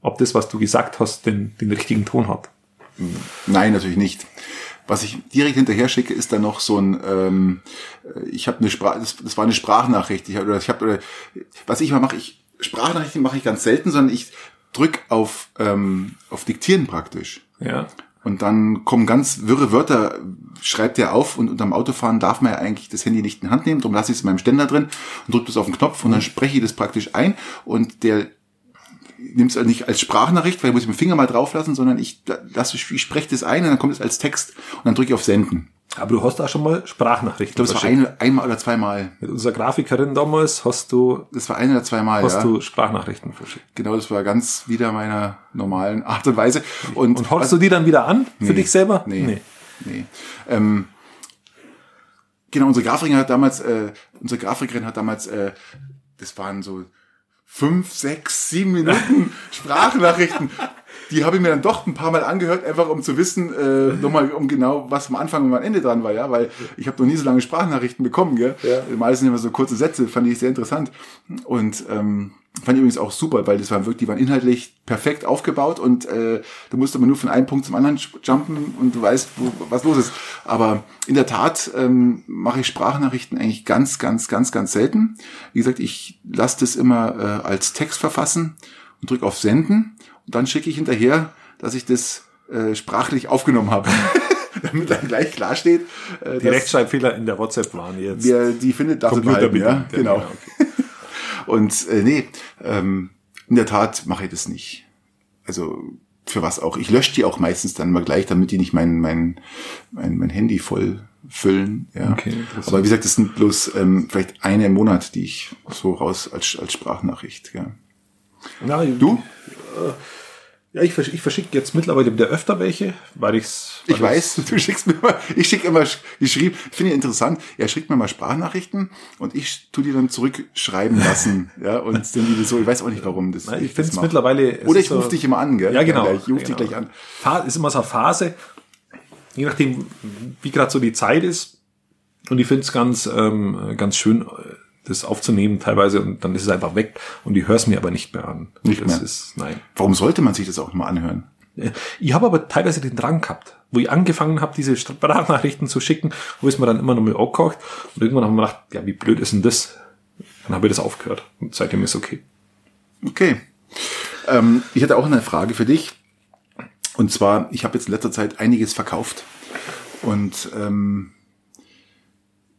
ob das, was du gesagt hast, den, den richtigen Ton hat? Nein, natürlich nicht. Was ich direkt hinterher schicke, ist dann noch so ein, ähm, ich habe eine Sprache, das, das war eine Sprachnachricht. Ich hab, oder ich habe, oder was ich mal mache, ich Sprachnachrichten mache ich ganz selten, sondern ich drück auf ähm, auf Diktieren praktisch. Ja. Und dann kommen ganz wirre Wörter, schreibt er auf und unterm Autofahren darf man ja eigentlich das Handy nicht in die Hand nehmen, darum lasse ich es in meinem Ständer drin und drücke das auf den Knopf und dann spreche ich das praktisch ein und der nimmt es nicht als Sprachnachricht, weil ich muss ich mit dem Finger mal drauf lassen, sondern ich, lasse, ich spreche das ein und dann kommt es als Text und dann drücke ich auf Senden. Aber du hast auch schon mal Sprachnachrichten Ich glaube, es war ein, einmal oder zweimal. Mit unserer Grafikerin damals hast du, Das war ein oder zweimal, hast ja. du Sprachnachrichten verschickt. Genau, das war ganz wieder meiner normalen Art und Weise. Und, Und horchst du die dann wieder an für dich selber? Nee. Nee. Ähm, genau, unsere Grafikerin hat damals, äh, unsere Grafikerin hat damals, äh, das waren so fünf, sechs, sieben Minuten Sprachnachrichten. Die habe ich mir dann doch ein paar Mal angehört, einfach um zu wissen, äh, nochmal um genau, was am Anfang und am Ende dran war, ja, weil ich habe noch nie so lange Sprachnachrichten bekommen, gell. Ja. Meistens sind immer so kurze Sätze, fand ich sehr interessant. Und ähm, fand ich übrigens auch super, weil das waren wirklich, die waren inhaltlich perfekt aufgebaut und äh, du musst immer nur von einem Punkt zum anderen jumpen und du weißt, wo, was los ist. Aber in der Tat ähm, mache ich Sprachnachrichten eigentlich ganz, ganz, ganz, ganz selten. Wie gesagt, ich lasse das immer äh, als Text verfassen und drücke auf Senden und dann schicke ich hinterher, dass ich das äh, sprachlich aufgenommen habe. Damit dann gleich klar steht, äh, Die Rechtschreibfehler in der WhatsApp waren jetzt. wer die findet, sie behalten, ja, genau. okay. Und äh, nee, ähm, in der Tat mache ich das nicht. Also für was auch. Ich lösche die auch meistens dann mal gleich, damit die nicht mein mein mein, mein Handy voll füllen. Ja. Okay. Aber wie gesagt, das sind bloß ähm, vielleicht eine im Monat, die ich so raus als als Sprachnachricht. Ja. Ja, Du? Ja, ich, versch- ich verschicke jetzt mittlerweile wieder öfter welche, weil ich's. Weil Ich weiß, du schickst mir mal, ich schicke immer geschrieben, finde ich interessant, er schickt mir mal Sprachnachrichten und ich tu die dann zurückschreiben lassen, ja, und dann die so, ich weiß auch nicht warum das. Nein, ich finde es mittlerweile. Oder ich rufe so- dich immer an, gell? Ja, genau. Ich rufe dich genau. gleich an. Ist immer so eine Phase, je nachdem, wie gerade so die Zeit ist. Und ich finde es ganz, ähm, ganz schön, äh, das aufzunehmen teilweise und dann ist es einfach weg und ich höre es mir aber nicht mehr an. Nicht das mehr. ist, nein. Warum sollte man sich das auch mal anhören? Ich habe aber teilweise den Drang gehabt, wo ich angefangen habe, diese Sprachnachrichten zu schicken, wo es mir dann immer noch mal angekocht und irgendwann haben wir gedacht, ja, wie blöd ist denn das? Dann habe ich das aufgehört und seitdem ist okay. Okay. Ähm, ich hatte auch eine Frage für dich. Und zwar, ich habe jetzt in letzter Zeit einiges verkauft. Und ähm,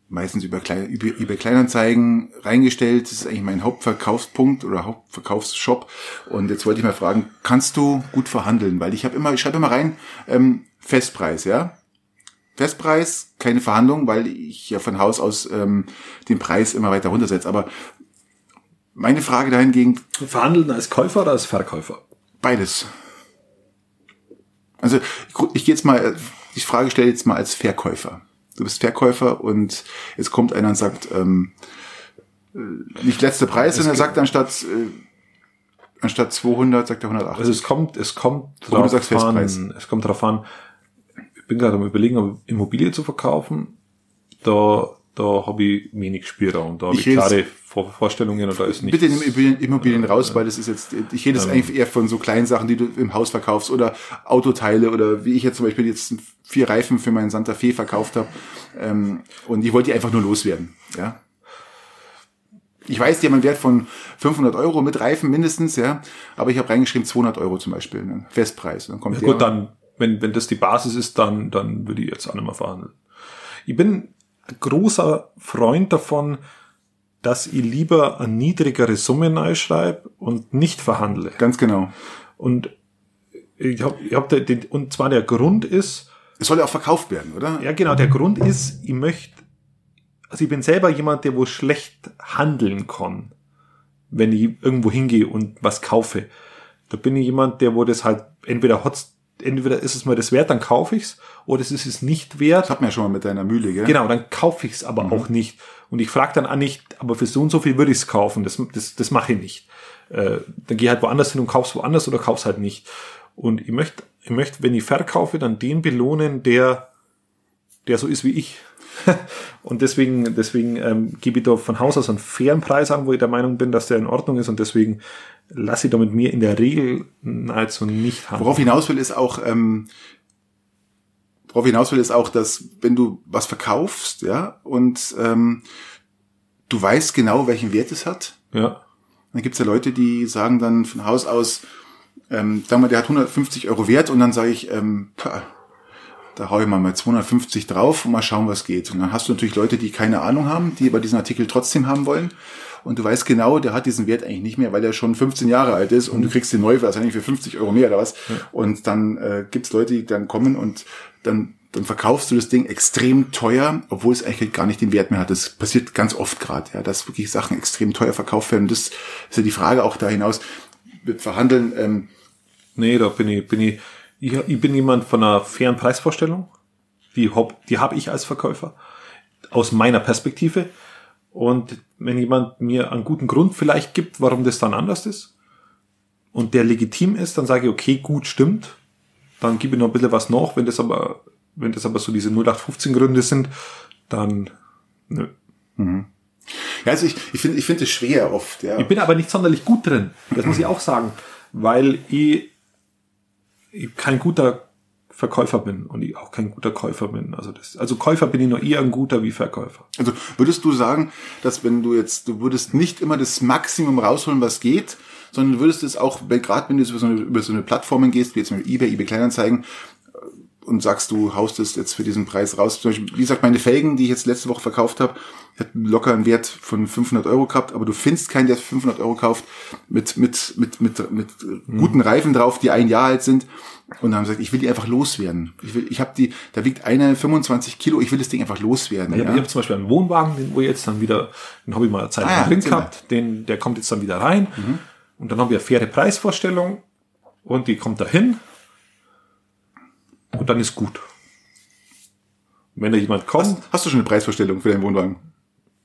meistens über, Klein, über, Kleinanzeigen reingestellt. Das ist eigentlich mein Hauptverkaufspunkt oder Hauptverkaufsshop. Und jetzt wollte ich mal fragen, kannst du gut verhandeln? Weil ich habe immer, ich schreibe immer rein, ähm, Festpreis, ja? Festpreis, keine Verhandlung, weil ich ja von Haus aus ähm, den Preis immer weiter runtersetze. Aber meine Frage dahingegen, Verhandeln als Käufer oder als Verkäufer? Beides. Also ich, ich gehe jetzt mal, die Frage stelle jetzt mal als Verkäufer. Du bist Verkäufer und jetzt kommt einer und sagt, ähm, äh, nicht letzter Preis, sondern er sagt anstatt, äh, anstatt 200, sagt er 180. Also es kommt, es kommt Oder du sagst an, es kommt darauf an, ich bin gerade am überlegen, ob Immobilie zu verkaufen. Da, da habe ich wenig Spielraum. Da habe Ich ich klare Vor Vorstellungen da ist nicht. Bitte nimm Immobilien, Immobilien raus, weil das ist jetzt, ich rede jetzt eigentlich eher von so kleinen Sachen, die du im Haus verkaufst oder Autoteile oder wie ich jetzt zum Beispiel jetzt vier Reifen für meinen Santa Fe verkauft habe. Ähm, und ich wollte die einfach nur loswerden. Ja. Ich weiß, die haben einen Wert von 500 Euro mit Reifen mindestens, ja. Aber ich habe reingeschrieben 200 Euro zum Beispiel, ne? Festpreis. Dann kommt Ja, gut, dann, wenn, wenn das die Basis ist, dann, dann würde ich jetzt auch nicht mehr verhandeln. Ich bin ein großer Freund davon, dass ich lieber eine niedrigere Summe schreibe und nicht verhandle. Ganz genau. Und ich habe, ich hab den, und zwar der Grund ist, Es soll ja auch verkauft werden, oder? ja genau, der Grund ist, ich möchte, also ich bin selber jemand, der wo schlecht handeln kann, wenn ich irgendwo hingehe und was kaufe. Da bin ich jemand, der wo das halt entweder hat's, entweder ist es mir das wert, dann kaufe ich's, oder es ist es nicht wert. Das hat man ja schon mal mit deiner Mühle, gell? Genau, dann kaufe ich es aber auch nicht. Und ich frage dann auch nicht, aber für so und so viel würde ich es kaufen. Das, das, das mache ich nicht. Äh, dann geh halt woanders hin und kauf's woanders oder kauf's halt nicht. Und ich möchte, ich möchte, wenn ich verkaufe, dann den belohnen, der, der so ist wie ich. und deswegen, deswegen ähm, gebe ich da von Haus aus einen fairen Preis an, wo ich der Meinung bin, dass der in Ordnung ist. Und deswegen lasse ich da mit mir in der Regel nahezu nicht handeln. Worauf ich hinaus will, ist auch, ähm, worauf ich hinaus will, ist auch, dass wenn du was verkaufst, ja, und ähm, du weißt genau, welchen Wert es hat, Ja. dann gibt's ja Leute, die sagen dann von Haus aus, ähm, sagen wir, der hat 150 Euro wert und dann sage ich, ähm, pah, da hau ich mal mal 250 drauf und mal schauen, was geht. Und dann hast du natürlich Leute, die keine Ahnung haben, die aber diesen Artikel trotzdem haben wollen. Und du weißt genau, der hat diesen Wert eigentlich nicht mehr, weil er schon 15 Jahre alt ist und du kriegst den neu wahrscheinlich für 50 Euro mehr oder was. Und dann äh, gibt's Leute, die dann kommen und dann, dann verkaufst du das Ding extrem teuer, obwohl es eigentlich gar nicht den Wert mehr hat. Das passiert ganz oft gerade, ja, dass wirklich Sachen extrem teuer verkauft werden. Das ist ja die Frage auch da hinaus mit Verhandeln. Ähm, Nee, da bin ich, bin ich, ich, ich bin jemand von einer fairen Preisvorstellung. Die hab, die habe ich als Verkäufer. Aus meiner Perspektive. Und wenn jemand mir einen guten Grund vielleicht gibt, warum das dann anders ist, und der legitim ist, dann sage ich, okay, gut, stimmt. Dann gebe ich noch ein bisschen was nach. Wenn das aber, wenn das aber so diese 0815 Gründe sind, dann, nö. ja, also ich, ich finde ich finde es schwer oft, ja. Ich bin aber nicht sonderlich gut drin. Das muss ich auch sagen. Weil ich kein guter Verkäufer bin und ich auch kein guter Käufer bin. Also das, also Käufer bin ich nur eher ein guter wie Verkäufer. Also würdest du sagen, dass wenn du jetzt, du würdest nicht immer das Maximum rausholen, was geht, sondern würdest es auch, gerade wenn du über so eine, über so eine Plattformen gehst, wie jetzt mit eBay, eBay Kleinanzeigen, und sagst, du haust es jetzt für diesen Preis raus. Zum Beispiel, wie gesagt, meine Felgen, die ich jetzt letzte Woche verkauft habe, hat locker einen Wert von 500 Euro gehabt, aber du findest keinen, der 500 Euro kauft, mit, mit, mit, mit, mit guten Reifen drauf, die ein Jahr alt sind. Und dann haben sie gesagt, ich will die einfach loswerden. Ich will, ich habe die, da wiegt eine 25 Kilo, ich will das Ding einfach loswerden. Ich ja. habe hab zum Beispiel einen Wohnwagen, den wo jetzt dann wieder, den habe ich mal eine Zeit Ah ja, drin gehabt, den, der kommt jetzt dann wieder rein. Und dann haben wir eine faire Preisvorstellung und die kommt dahin und dann ist gut. Wenn da jemand kommt, Hast du schon eine Preisvorstellung für deinen Wohnwagen?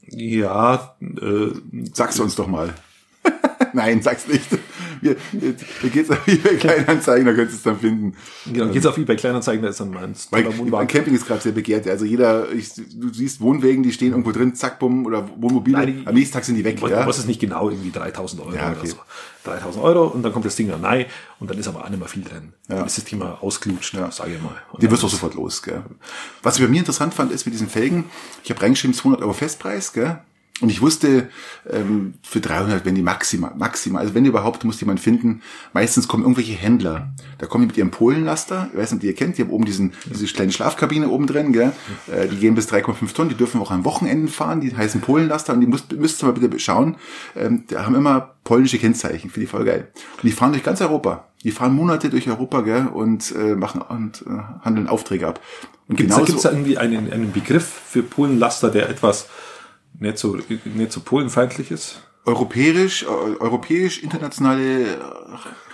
ja, äh, Sag's uns doch mal. Nein, sag's nicht. Wir, wir, wir geht's auf eBay Kleinanzeigen, da könntest du es dann finden. genau, geht's auf eBay Kleinanzeigen, da ist dann mein Wohnwagen. Camping ist gerade sehr begehrt. Also jeder, ich, du siehst Wohnwägen, die stehen irgendwo drin, zack, bumm, oder Wohnmobile. Nein, die- Am nächsten Tag sind die weg. Ich Ja? weiß es nicht genau, irgendwie 3000 Euro Ja, oder okay. so. 3000 Euro und dann kommt das Ding dann rein und dann ist aber auch nicht mehr viel drin. Ja. Dann ist das Thema ausgelutscht, Ja. sage ich mal. Und Die wirst du ist- sofort los, gell? Was ich bei mir interessant fand, ist mit diesen Felgen, ich habe reingeschrieben 200 Euro Festpreis, gell? Und ich wusste, ähm, für 300, wenn die maximal, maximal, also wenn überhaupt, muss jemand finden. Meistens kommen irgendwelche Händler. Da kommen die mit ihrem Polenlaster. Ich weiß nicht, ob ihr kennt, die haben oben diesen, diese kleine Schlafkabine oben drin, gell? Äh, die gehen bis 3,5 Tonnen. Die dürfen auch an Wochenenden fahren. Die heißen Polenlaster. Und die müsst, müsst ihr mal bitte schauen. Ähm, die haben immer polnische Kennzeichen. Finde ich voll geil. Und die fahren durch ganz Europa. Die fahren Monate durch Europa, gell? Und äh, machen und äh, handeln Aufträge ab. Und Gibt's da, genauso- gibt's da irgendwie einen, einen Begriff für Polenlaster, der etwas nicht so, nicht so polenfeindlich ist? europäisch, äh, europäisch internationale äh,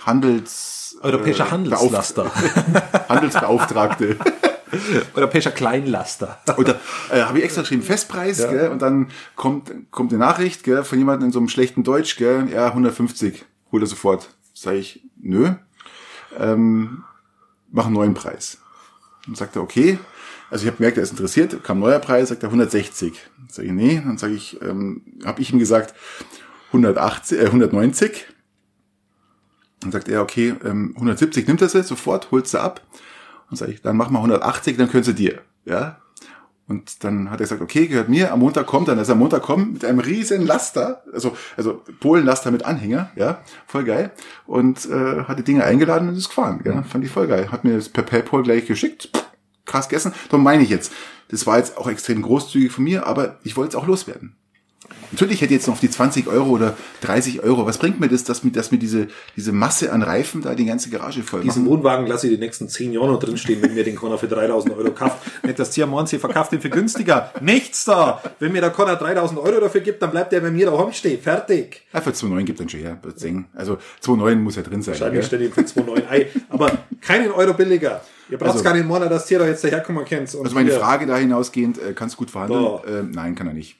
Handels Europäischer äh, Handelslaster. Beauf- Handelsbeauftragte. Europäischer Kleinlaster. Und da äh, habe ich extra geschrieben Festpreis, gell? Und dann kommt kommt eine Nachricht, gell, von jemandem in so einem schlechten Deutsch, gell, ja 150, holt er sofort. Sag ich, nö, ähm, mach einen neuen Preis. Und sagt er, okay. Also ich habe gemerkt, er ist interessiert, kam neuer Preis, sagt er 160. Sag ich, nee, dann sage ich, ähm, habe ich ihm gesagt 180, äh, 190. Dann sagt er, okay, ähm, 170 nimmt er sie sofort, holt sie ab. Und sage ich, dann mach mal 180, dann können sie dir. Ja. Und dann hat er gesagt, okay, gehört mir, am Montag kommt, dann ist er am Montag kommen mit einem riesen Laster, also, also Polenlaster mit Anhänger, ja, voll geil. Und äh, hat die Dinge eingeladen und ist gefahren, ja, fand ich voll geil. Hat mir das per PayPal gleich geschickt, krass gegessen. Darum meine ich jetzt, das war jetzt auch extrem großzügig von mir, aber ich wollte es auch loswerden. Natürlich hätte jetzt noch die 20 Euro oder 30 Euro. Was bringt mir das, dass mir, dass mir diese, diese Masse an Reifen da die ganze Garage voll Diesen machen? Wohnwagen lasse ich die nächsten zehn Jahre noch drinstehen, wenn mir den Conor für 3000 Euro kauft. Nicht, dass Tiamon sie verkauft den für günstiger. Nichts da. Wenn mir der Conor 3000 Euro dafür gibt, dann bleibt der bei mir daheim stehen. Fertig. Ja, für 2,9 gibt dann schon her, das. Also 2,9 muss ja drin sein. Wahrscheinlich stelle ich für 2,9 Ei. Aber keinen Euro billiger. Ihr braucht Also- gar nicht Monat, dass ihr da jetzt daherkommen könnt. Also meine Frage da hinausgehend, äh, kannst du gut verhandeln? Ähm, nein, kann er nicht.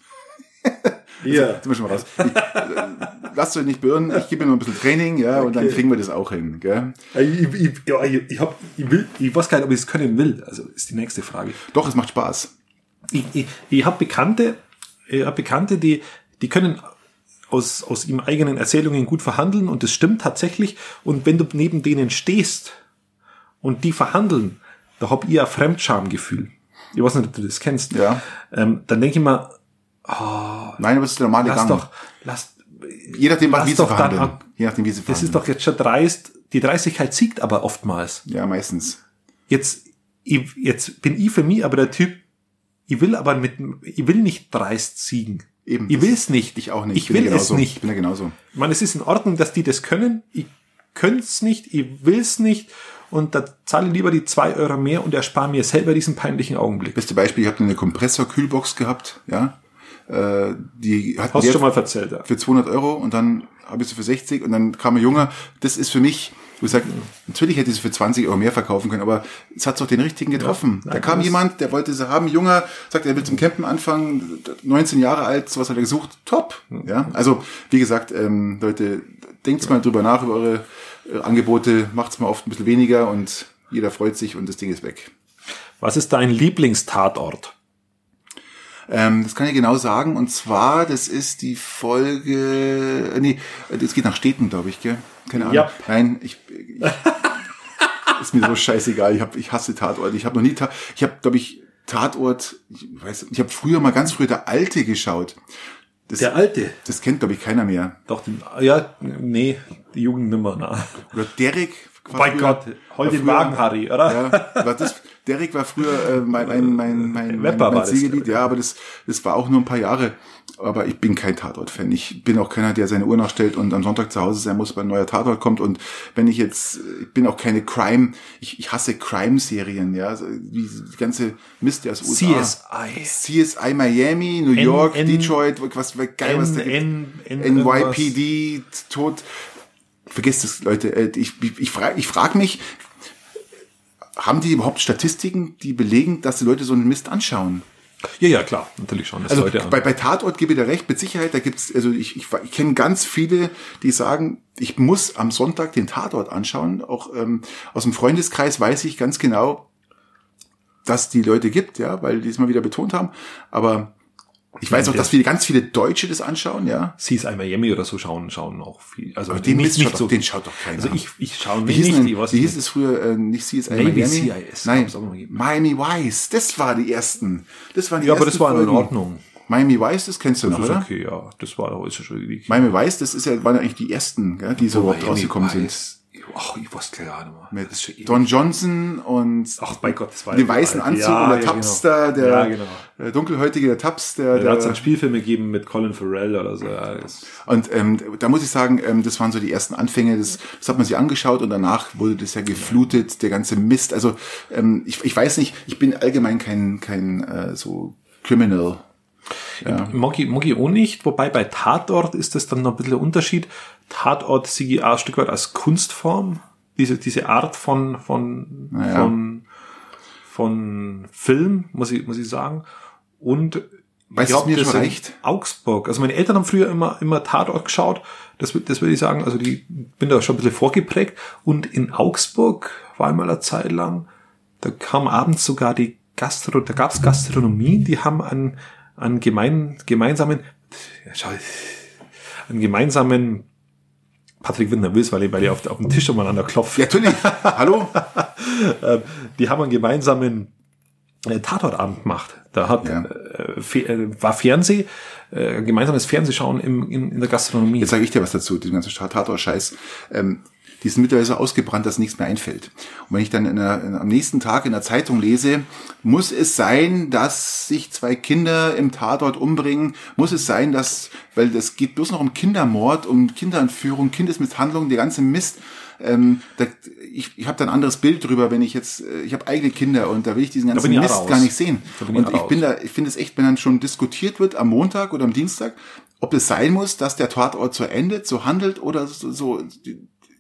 Hier. Sind wir schon mal raus. Ich, äh, lasst euch nicht beirren, ich gebe ihm noch ein bisschen Training, ja, und dann Okay. kriegen wir das auch hin, gell? Ich, ich, ja, ich, ich, hab, ich, will, ich weiß gar nicht, ob ich es können will. Also ist die nächste Frage. Doch, es macht Spaß. ich, ich, ich habe Bekannte, ich hab Bekannte, die, die können aus, aus ihren eigenen Erzählungen gut verhandeln und das stimmt tatsächlich. Und wenn du neben denen stehst und die verhandeln, da hab ich ein Fremdschamgefühl. Ich weiß nicht, ob du das kennst. Ja. Ähm, dann denke ich mir, Nein, aber das ist der normale lass Gang. doch, lass, Je nachdem, lass wie sie doch dann verhandeln. ab- Je nachdem, wie sie das verhandeln. ist doch jetzt schon dreist. Die Dreistigkeit siegt aber oftmals. ja, meistens. Jetzt, ich, jetzt bin ich für mich aber der Typ, ich will aber mit, ich will nicht dreist siegen. Eben. Ich will es nicht. Ich auch nicht. Ich bin will ja es nicht. Ich bin ja genauso. Ich meine, es ist in Ordnung, dass die das können. Ich könnte es nicht, ich will es nicht. Und da zahle ich lieber die zwei Euro mehr und erspare mir selber diesen peinlichen Augenblick. Beste Beispiel, ich habe eine Kompressor-Kühlbox gehabt, ja. Äh, die hat Hast du schon mal erzählt, ja. für 200 Euro und dann habe ich sie für 60 und dann kam ein Junge. Das ist für mich, wo ich sage, natürlich hätte ich sie für 20 Euro mehr verkaufen können, aber es hat doch den richtigen getroffen. Ja, da nein, kam das- jemand, der wollte sie haben, Junger, sagt, er will zum Campen anfangen, 19 Jahre alt, sowas hat er gesucht, top. Ja, also wie gesagt, ähm, Leute, denkt mal drüber nach über eure äh, Angebote, macht's mal oft ein bisschen weniger und jeder freut sich und das Ding ist weg. Was ist dein Lieblingstatort? Ähm, das kann ich genau sagen. Und zwar, das ist die Folge. Äh, nee, das geht nach Städten, glaube ich, gell? Keine Ahnung. Ja. Nein, ich. ich ist mir so scheißegal. Ich, hab, ich hasse Tatort. Ich habe noch nie. Ta ich habe, glaube ich, Tatort. Ich weiß, ich habe früher mal ganz früher der Alte geschaut. Das, Der Alte. das kennt, glaube ich, keiner mehr. Doch, den, ja, nee, die Jugend nimmer, na. Oder Derek. Bei früher- Gott, früher- Wagen, Harry, oder? Ja, war das, Derek war früher äh, mein, mein, mein, mein, mein, war mein ich. Ja, aber das, das war auch nur ein paar Jahre. Aber ich bin kein Tatort-Fan. Ich bin auch keiner, der seine Uhr nachstellt und am Sonntag zu Hause sein muss, weil ein neuer Tatort kommt. Und wenn ich jetzt, ich bin auch keine Crime, ich, ich hasse Crime-Serien, ja, also die, ganze Mist, der aus USA. CSI. CSI Miami, New York, Detroit, was geil, was da gibt. NYPD, Tod. Vergesst es, Leute. Äh, Ich, ich, ich frage ich frag mich, haben die überhaupt Statistiken, die belegen, dass die Leute so einen Mist anschauen? Ja, ja, klar, natürlich schon. Also bei, bei Tatort gebe ich dir recht, mit Sicherheit, da gibt's, also ich, ich, ich kenne ganz viele, die sagen, ich muss am Sonntag den Tatort anschauen. Auch ähm, aus dem Freundeskreis weiß ich ganz genau, dass die Leute gibt, ja, weil die es mal wieder betont haben. Aber ich weiß auch, dass viele, ganz viele Deutsche das anschauen, ja. CSI Miami oder so schauen, schauen auch viel. Also Aber den, nicht, nicht schaut so. doch, den schaut doch keiner. also ich, ich schaue nicht, hieß, nicht, denn, ich weiß wie hieß es früher, äh, nicht CSI Navy Miami? CIS, Nein. Miami Vice, das war die ersten. Das waren die Ja, aber ersten das war in. Ordnung. Miami Vice, das kennst du noch, Das ist oder? okay, ja. Das war ist ja schon die Miami Vice, das ist ja, waren ja eigentlich die ersten, gell, die so überhaupt rausgekommen sind. sind. Ach, ich weiß gar nicht mehr. Mit Das ist. Don Johnson und Ach, bei Gott, das war ja weißen alt. Anzug Ja, und der ja, Taps genau. da, der, Ja, genau. der dunkelhäutige, der Taps, der, Da hat es einen Spielfilm gegeben mit Colin Farrell oder so. Ja, Und ähm, da muss ich sagen, ähm, das waren so die ersten Anfänge. Das, das hat man sich angeschaut und danach wurde das ja geflutet, der ganze Mist. Also ähm, ich, ich weiß nicht, ich bin allgemein kein kein äh, so Criminal. Ja. Ich auch nicht, wobei bei Tatort ist das dann noch ein bisschen Unterschied. Tatort auch ein Stück weit als Kunstform. Diese, diese Art von, von, Naja. von, von Film, muss ich, muss ich sagen. Und Weißt ich was mir das schon in reicht? Augsburg. Also meine Eltern haben früher immer, immer Tatort geschaut. Das, das würde ich sagen, also die bin da schon ein bisschen vorgeprägt. Und in Augsburg war einmal eine Zeit lang, da kam abends sogar die Gastro, da gab's Gastronomie, die haben einen, einen gemein, gemeinsamen, schau, einen gemeinsamen Patrick Wittner will's, weil ich auf, auf den Tisch umeinander klopfe. Ja, natürlich. Hallo? Ähm, die haben einen gemeinsamen äh, Tatortabend gemacht. Da hat Ja. äh, äh, war Fernseh, äh, gemeinsames Fernsehschauen im, in, in der Gastronomie. Jetzt sage ich dir was dazu, diesen ganzen Tator-Scheiß. Ähm, die sind mittlerweile so ausgebrannt, dass nichts mehr einfällt. Und wenn ich dann in der, in, am nächsten Tag in der Zeitung lese, muss es sein, dass sich zwei Kinder im Tatort umbringen, muss es sein, dass, weil das geht bloß noch um Kindermord, um Kinderentführung, Kindesmisshandlung, der ganze Mist. Ähm, da, ich ich habe da ein anderes Bild drüber, wenn ich jetzt, äh, ich habe eigene Kinder und da will ich diesen ganzen Mist raus. gar nicht sehen. Ich und ich raus. bin da, ich finde es echt, wenn dann schon diskutiert wird am Montag oder am Dienstag, ob es sein muss, dass der Tatort so endet, so handelt oder so, so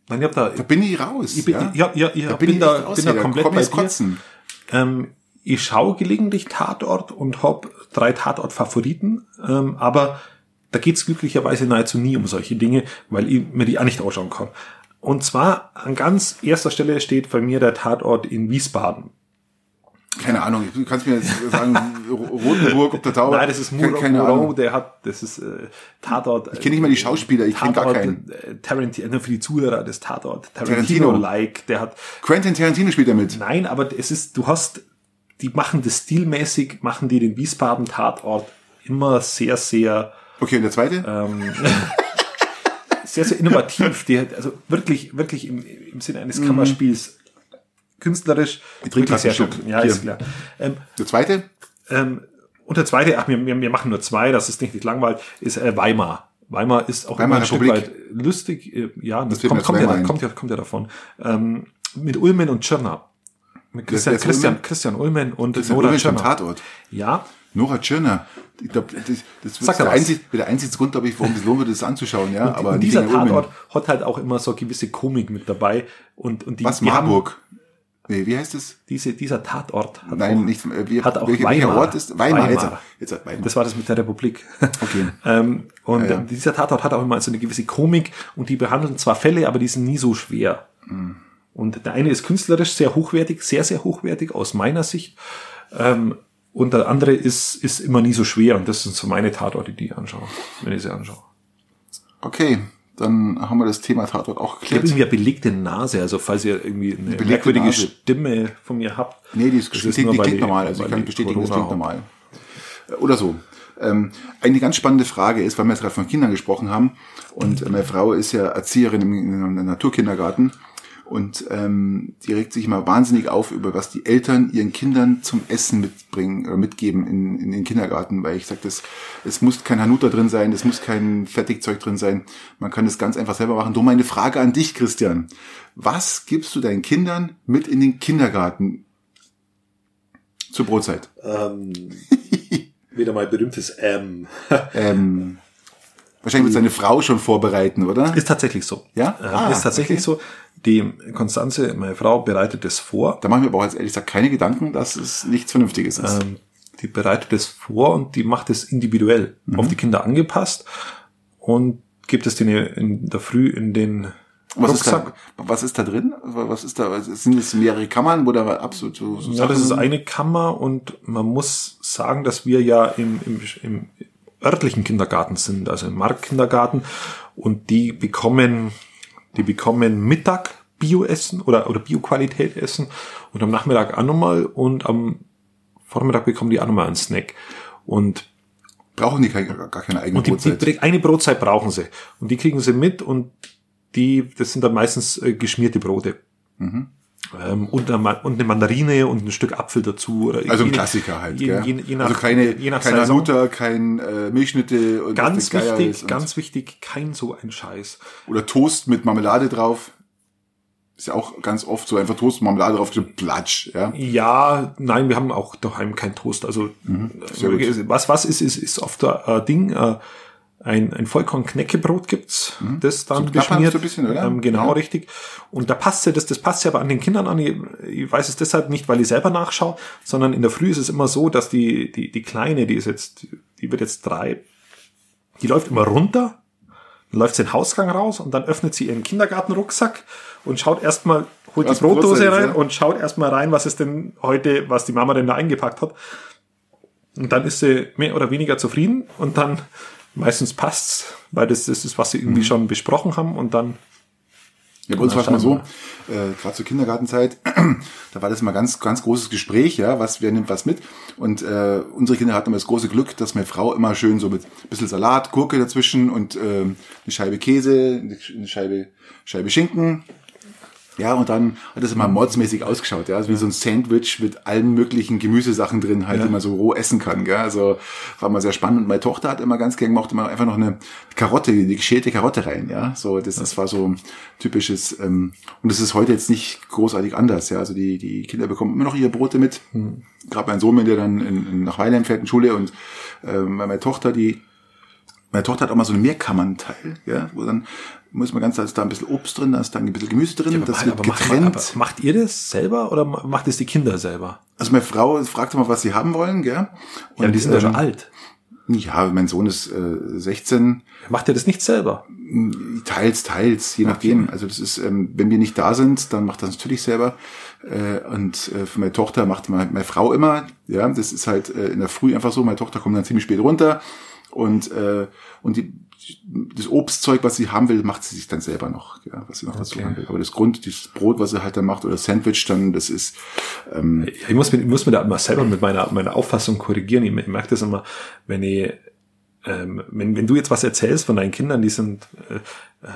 Nein, ich hab da, da bin ich raus. ich bin, ja? ja, ja, ja, da bin, ich da, bin da komplett komm bei dir. kotzen. Ähm, ich schaue gelegentlich Tatort und hab drei Tatort-Favoriten, ähm, aber da geht's glücklicherweise nahezu nie um solche Dinge, weil ich mir die auch nicht ausschauen kann. Und zwar an ganz erster Stelle steht bei mir der Tatort in Wiesbaden. Keine Ahnung, du kannst mir jetzt sagen, Rotenburg ob der Tauber. Nein, das ist Keine- Muro, keine Muro Ahnung. der hat, das ist äh, Tatort. Ich kenne nicht mal die Schauspieler, ich kenne gar keinen. äh, Tarantino, nur für die Zuhörer, das Tatort. Tarantino. Tarantino-like, der hat, Quentin Tarantino spielt da mit. nein, aber es ist, du hast, die machen das stilmäßig, machen die den Wiesbaden-Tatort immer sehr, sehr, Okay, und der zweite? ähm, sehr, sehr innovativ. Die, hat- also wirklich, wirklich im, im Sinne eines Kammerspiels künstlerisch, Ich trinke wirklich sehr grad einen schön. Schluck. Ja, Hier. ist klar. Ähm, Der zweite? ähm, und der zweite, ach, wir, wir, wir machen nur zwei, das ist nicht, nicht langweilig, ist äh, Weimar. Weimar ist auch Weimar immer ein Stück Republik. weit lustig. äh, Ja, das, kommt, kommt, ja, kommt, ja, kommt ja davon. Ähm, mit Ulmen und Tschirner. Mit Christian, wer ist Christian, Ulmen? Christian Ulmen und Das ist Nora Tschirner. Tatort. Ja, Nora Tschirner. Ich glaube, das, das da der, was. einzig, der einzige Grund, glaube ich, warum es lohnt das anzuschauen, ja. Aber und nicht dieser wegen Ulmen. Tatort hat halt auch immer so eine gewisse Komik mit dabei. Und, und die, Was, die haben Marburg? Nee, wie heißt es? diese, dieser Tatort hat Nein, auch, nicht, äh, wie, hat auch welcher, Weimar. welcher Ort ist? Weimar, Weimar. Jetzt, jetzt Weimar. Das war das mit der Republik. Okay. ähm, und Ja, ja. dieser Tatort hat auch immer so eine gewisse Komik und die behandeln zwar Fälle, aber die sind nie so schwer. Mhm. Und der eine ist künstlerisch sehr hochwertig, sehr, sehr hochwertig aus meiner Sicht. Ähm, und der andere ist, ist immer nie so schwer. Und das sind so meine Tatorte, die ich anschaue, wenn ich sie anschaue. Okay, dann haben wir das Thema Tatort auch Ich habe geklärt. irgendwie eine belegte Nase, also falls ihr irgendwie eine merkwürdige Nase. Stimme von mir habt. Nee, die ist, das die, die, die klingt normal. Also ich kann bestätigen, das Corona klingt haben. normal. Äh, Oder so. Ähm, eine ganz spannende Frage ist, weil wir jetzt gerade von Kindern gesprochen haben und meine Frau ist ja Erzieherin im, in einem Naturkindergarten und ähm, die regt sich immer wahnsinnig auf über was die Eltern ihren Kindern zum Essen mitbringen oder mitgeben in, in den Kindergarten, weil ich sage, das es muss kein Hanuta drin sein, es muss kein Fertigzeug drin sein, man kann das ganz einfach selber machen. Drum meine Frage an dich, Christian: Was gibst du deinen Kindern mit in den Kindergarten zur Brotzeit? Ähm, wieder mal berühmtes ähm. Ähm, wahrscheinlich wird seine Frau schon vorbereiten, oder? Ist tatsächlich so. Ja? Ähm, Ah, ist tatsächlich so. Die Konstanze, meine Frau, bereitet es vor. Da mache ich mir aber auch jetzt ehrlich gesagt keine Gedanken, dass es nichts Vernünftiges ist. Ähm, die bereitet es vor und die macht es individuell Mhm. auf die Kinder angepasst und gibt es denen in der Früh in den was, ist da, was ist da drin? Was ist da? Sind es mehrere Kammern, wo da absolut so, so Ja, das ist eine Kammer und man muss sagen, dass wir ja im, im, im örtlichen Kindergarten sind, also im Marktkindergarten und die bekommen, die bekommen Mittag Bioessen oder, oder Bioqualität essen und am Nachmittag auch nochmal und am Vormittag bekommen die auch nochmal einen Snack. Und, brauchen die keine, gar keine eigene und die, die, Brotzeit. eine Brotzeit brauchen sie. Und die kriegen sie mit und die, das sind dann meistens äh, geschmierte Brote. Mhm. Ähm, und, eine, und eine Mandarine und ein Stück Apfel dazu. Oder also ein je- Klassiker halt, je, je, je nach, also keine, je nach keine Saison. Hanuta, kein äh, Milchschnitte und Ganz wichtig, und- ganz wichtig, kein so ein Scheiß. oder Toast mit Marmelade drauf. Ist ja auch ganz oft so einfach Toast Marmelade drauf, platsch, ja. Ja, nein, wir haben auch daheim kein Toast. Also Mhm. äh, was was ist, ist, ist oft ein äh, Ding. Äh, ein, ein Vollkorn-Knäckebrot gibt's, das dann Mhm. So knappern beschmiert. so ein bisschen, oder? Ähm, genau, Ja. richtig. Und da passt ja das, das passt ja aber an den Kindern an. Ich, ich weiß es deshalb nicht, weil ich selber nachschaue, sondern in der Früh ist es immer so, dass die, die, die Kleine, die ist jetzt, die wird jetzt drei, die läuft immer runter, läuft den Hausgang raus und dann öffnet sie ihren Kindergartenrucksack und schaut erstmal, holt Was die Brotdose ist, rein ja. und schaut erstmal rein, was ist denn heute, was die Mama denn da eingepackt hat. Und dann ist sie mehr oder weniger zufrieden und dann meistens passt's, weil das, das ist, was sie Mhm. irgendwie schon besprochen haben und dann Ja, bei uns war es mal so, äh, gerade zur Kindergartenzeit, da war das immer ganz, ganz großes Gespräch, ja, was, wer nimmt was mit. Und äh, unsere Kinder hatten immer das große Glück, dass meine Frau immer schön so mit ein bisschen Salat, Gurke dazwischen und ähm, eine Scheibe Käse, eine Scheibe, Scheibe Schinken. Ja, und dann hat das immer mordsmäßig ausgeschaut, ja, also wie so ein Sandwich mit allen möglichen Gemüsesachen drin, halt, die man so roh essen kann, gell? Also war mal sehr spannend. Und meine Tochter hat immer ganz gern gemacht, immer einfach noch eine Karotte, die geschälte Karotte rein, ja. So, das, das war so typisches, ähm, und das ist heute jetzt nicht großartig anders, ja. Also die, die Kinder bekommen immer noch ihre Brote mit. Gerade mein Sohn, wenn der dann in, in, nach Weilheim fährt in Schule und ähm, meine Tochter, die meine Tochter hat auch mal so einen Mehrkammernteil, ja, wo dann muss man ganz, da ist da ein bisschen Obst drin, da ist da ein bisschen Gemüse drin, das wird aber macht, getrennt. aber macht ihr das selber oder macht es die Kinder selber? Also meine Frau fragt immer, was sie haben wollen, gell? Ja, die sind ja schon ähm, alt. Ja, mein Sohn ist äh, 16. Macht er das nicht selber? Teils, teils, je nachdem. Also das ist, ähm, wenn wir nicht da sind, dann macht er das natürlich selber. Äh, und äh, für meine Tochter macht meine, meine Frau immer. Ja, das ist halt äh, in der Früh einfach so. Meine Tochter kommt dann ziemlich spät runter und äh, und die, das Obstzeug, was sie haben will, macht sie sich dann selber noch, ja, was sie noch dazu Okay. haben will. Aber das Grund, dieses Brot, was sie halt dann macht oder Sandwich, dann das ist ähm, Ich muss mir, ich muss mir da immer selber mit meiner, meiner Auffassung korrigieren. Ich, ich merke das immer, wenn ich, ähm, wenn, wenn du jetzt was erzählst von deinen Kindern, die sind äh,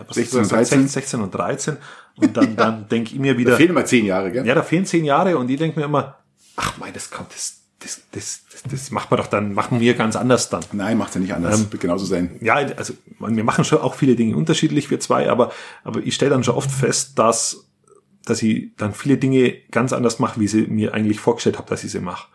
was 16 und hast du gesagt? 13. 16 und 13 und dann, dann denke ich mir wieder, da fehlen immer zehn Jahre, gell? ja, da fehlen zehn Jahre und ich denke mir immer, ach mein, das kommt, das, das, das, das, das macht man doch dann, machen wir ganz anders dann. Nein, macht ja nicht anders. Ähm, Wird genauso sein. Ja, also wir machen schon auch viele Dinge unterschiedlich, wir zwei, aber, aber ich stelle dann schon oft fest, dass, dass ich dann viele Dinge ganz anders mache, wie sie mir eigentlich vorgestellt habe, dass ich sie mache.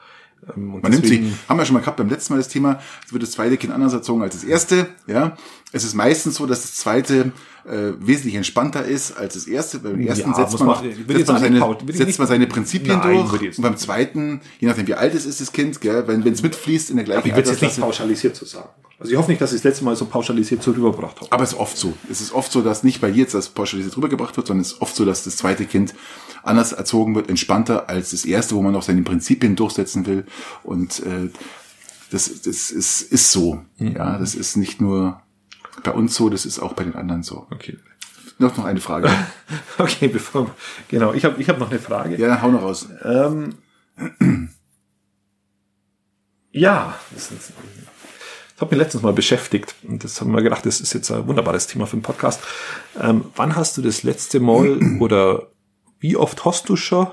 Ähm, und Man nimmt sie, haben wir schon mal gehabt beim letzten Mal das Thema, es wird das zweite Kind anders erzogen als das erste, ja. Es ist meistens so, dass das zweite äh, wesentlich entspannter ist als das erste. Beim ersten Ja, setzt, man, man- ich will setzt, man auch seine, will ich setzt man seine Prinzipien Nein, durch ich und beim zweiten, je nachdem wie alt es ist, das Kind, gell, wenn es mitfließt in der gleichen Ich würde es jetzt nicht pauschalisiert zu sagen. Also ich hoffe nicht, dass ich das letzte Mal so pauschalisiert so rübergebracht habe. Aber es ist oft so. Es ist oft so, dass nicht bei jetzt das pauschalisiert rübergebracht wird, sondern es ist oft so, dass das zweite Kind anders erzogen wird, entspannter als das erste, wo man noch seine Prinzipien durchsetzen will. Und äh, das, das ist, ist so. Ja, das ist nicht nur bei uns so, das ist auch bei den anderen so. Okay. Noch noch eine Frage. Okay, bevor genau, ich habe ich hab noch eine Frage. ja, hau noch raus. Ähm, ja, das, ist, das hat mich letztens mal beschäftigt und das haben wir gedacht, das ist jetzt ein wunderbares Thema für den Podcast. Ähm, wann hast du das letzte Mal oder wie oft hast du schon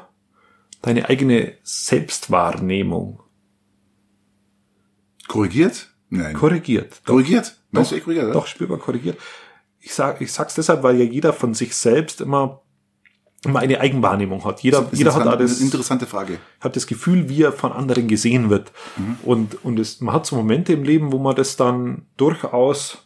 deine eigene Selbstwahrnehmung Korrigiert? Nein. korrigiert? Doch, korrigiert? Echt korrigiert? oder? doch spürbar korrigiert. Ich sag, ich sag's deshalb, weil ja jeder von sich selbst immer immer eine Eigenwahrnehmung hat. Jeder, Das ist jeder hat da das, interessante Frage. hat das Gefühl, wie er von anderen gesehen wird. Und, und es, man hat so Momente im Leben, wo man das dann durchaus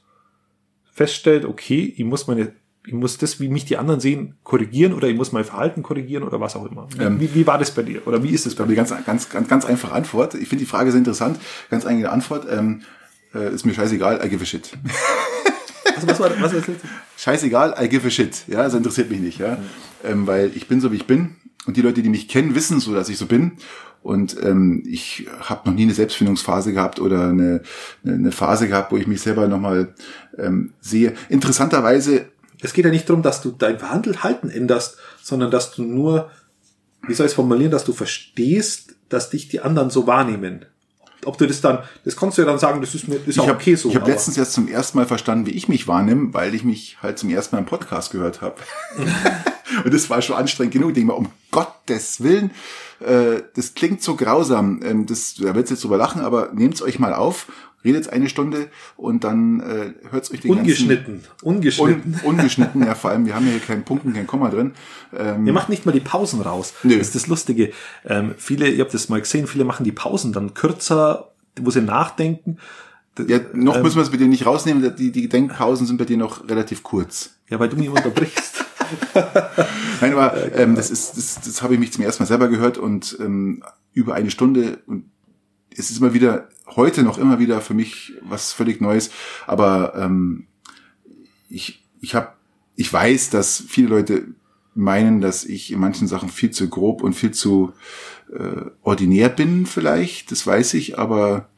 feststellt, okay, ich muss meine, ich muss das, wie mich die anderen sehen, korrigieren oder ich muss mein Verhalten korrigieren oder was auch immer. Wie, Ähm, wie, wie war das bei dir? Oder wie ist es Da bei dir? ganz, ganz, ganz, ganz einfache Antwort. Ich finde die Frage sehr interessant. Ganz eigene Antwort. Ähm, äh, ist mir scheißegal, I give a shit. Also was war, was war das letzte? Scheißegal, I give a shit. Ja, das interessiert mich nicht, ja. Ähm, weil ich bin so, wie ich bin. Und die Leute, die mich kennen, wissen so, dass ich so bin. Und ähm, ich habe noch nie eine Selbstfindungsphase gehabt oder eine, eine, eine Phase gehabt, wo ich mich selber nochmal ähm, sehe. Interessanterweise Es geht ja nicht darum, dass du dein Verhalten änderst, sondern dass du nur, wie soll ich es formulieren, dass du verstehst, dass dich die anderen so wahrnehmen. Ob du das dann, das kannst du ja dann sagen, das ist mir, das ist Ich auch habe okay so. ich hab aber- letztens erst zum ersten Mal verstanden, wie ich mich wahrnehme, weil ich mich halt zum ersten Mal im Podcast gehört habe. Und das war schon anstrengend genug. Ich denke mal, um Gottes Willen, äh, das klingt so grausam. Ähm, das, da wird's jetzt drüber lachen, aber nehmt's euch mal auf, redet eine Stunde und dann äh, hört's euch den ungeschnitten, ungeschnitten. ganzen... Un, ungeschnitten, ja, vor allem, wir haben hier keinen Punkten, kein Komma drin. Ähm, Ihr macht nicht mal die Pausen raus. Nö. Das ist das Lustige. Ähm, viele, ihr habt das mal gesehen, viele machen die Pausen dann kürzer, wo sie nachdenken. Ja, noch ähm, müssen wir es bei dir nicht rausnehmen, die, die Denkpausen sind bei dir noch relativ kurz. ja, weil du mich unterbrichst. Nein, aber ähm, das ist, das, das habe ich mich zum ersten Mal selber gehört und ähm, über eine Stunde und es ist immer wieder, heute noch immer wieder für mich was völlig Neues. Aber ähm, ich, ich habe, ich weiß, dass viele Leute meinen, dass ich in manchen Sachen viel zu grob und viel zu äh, ordinär bin, vielleicht. Das weiß ich, aber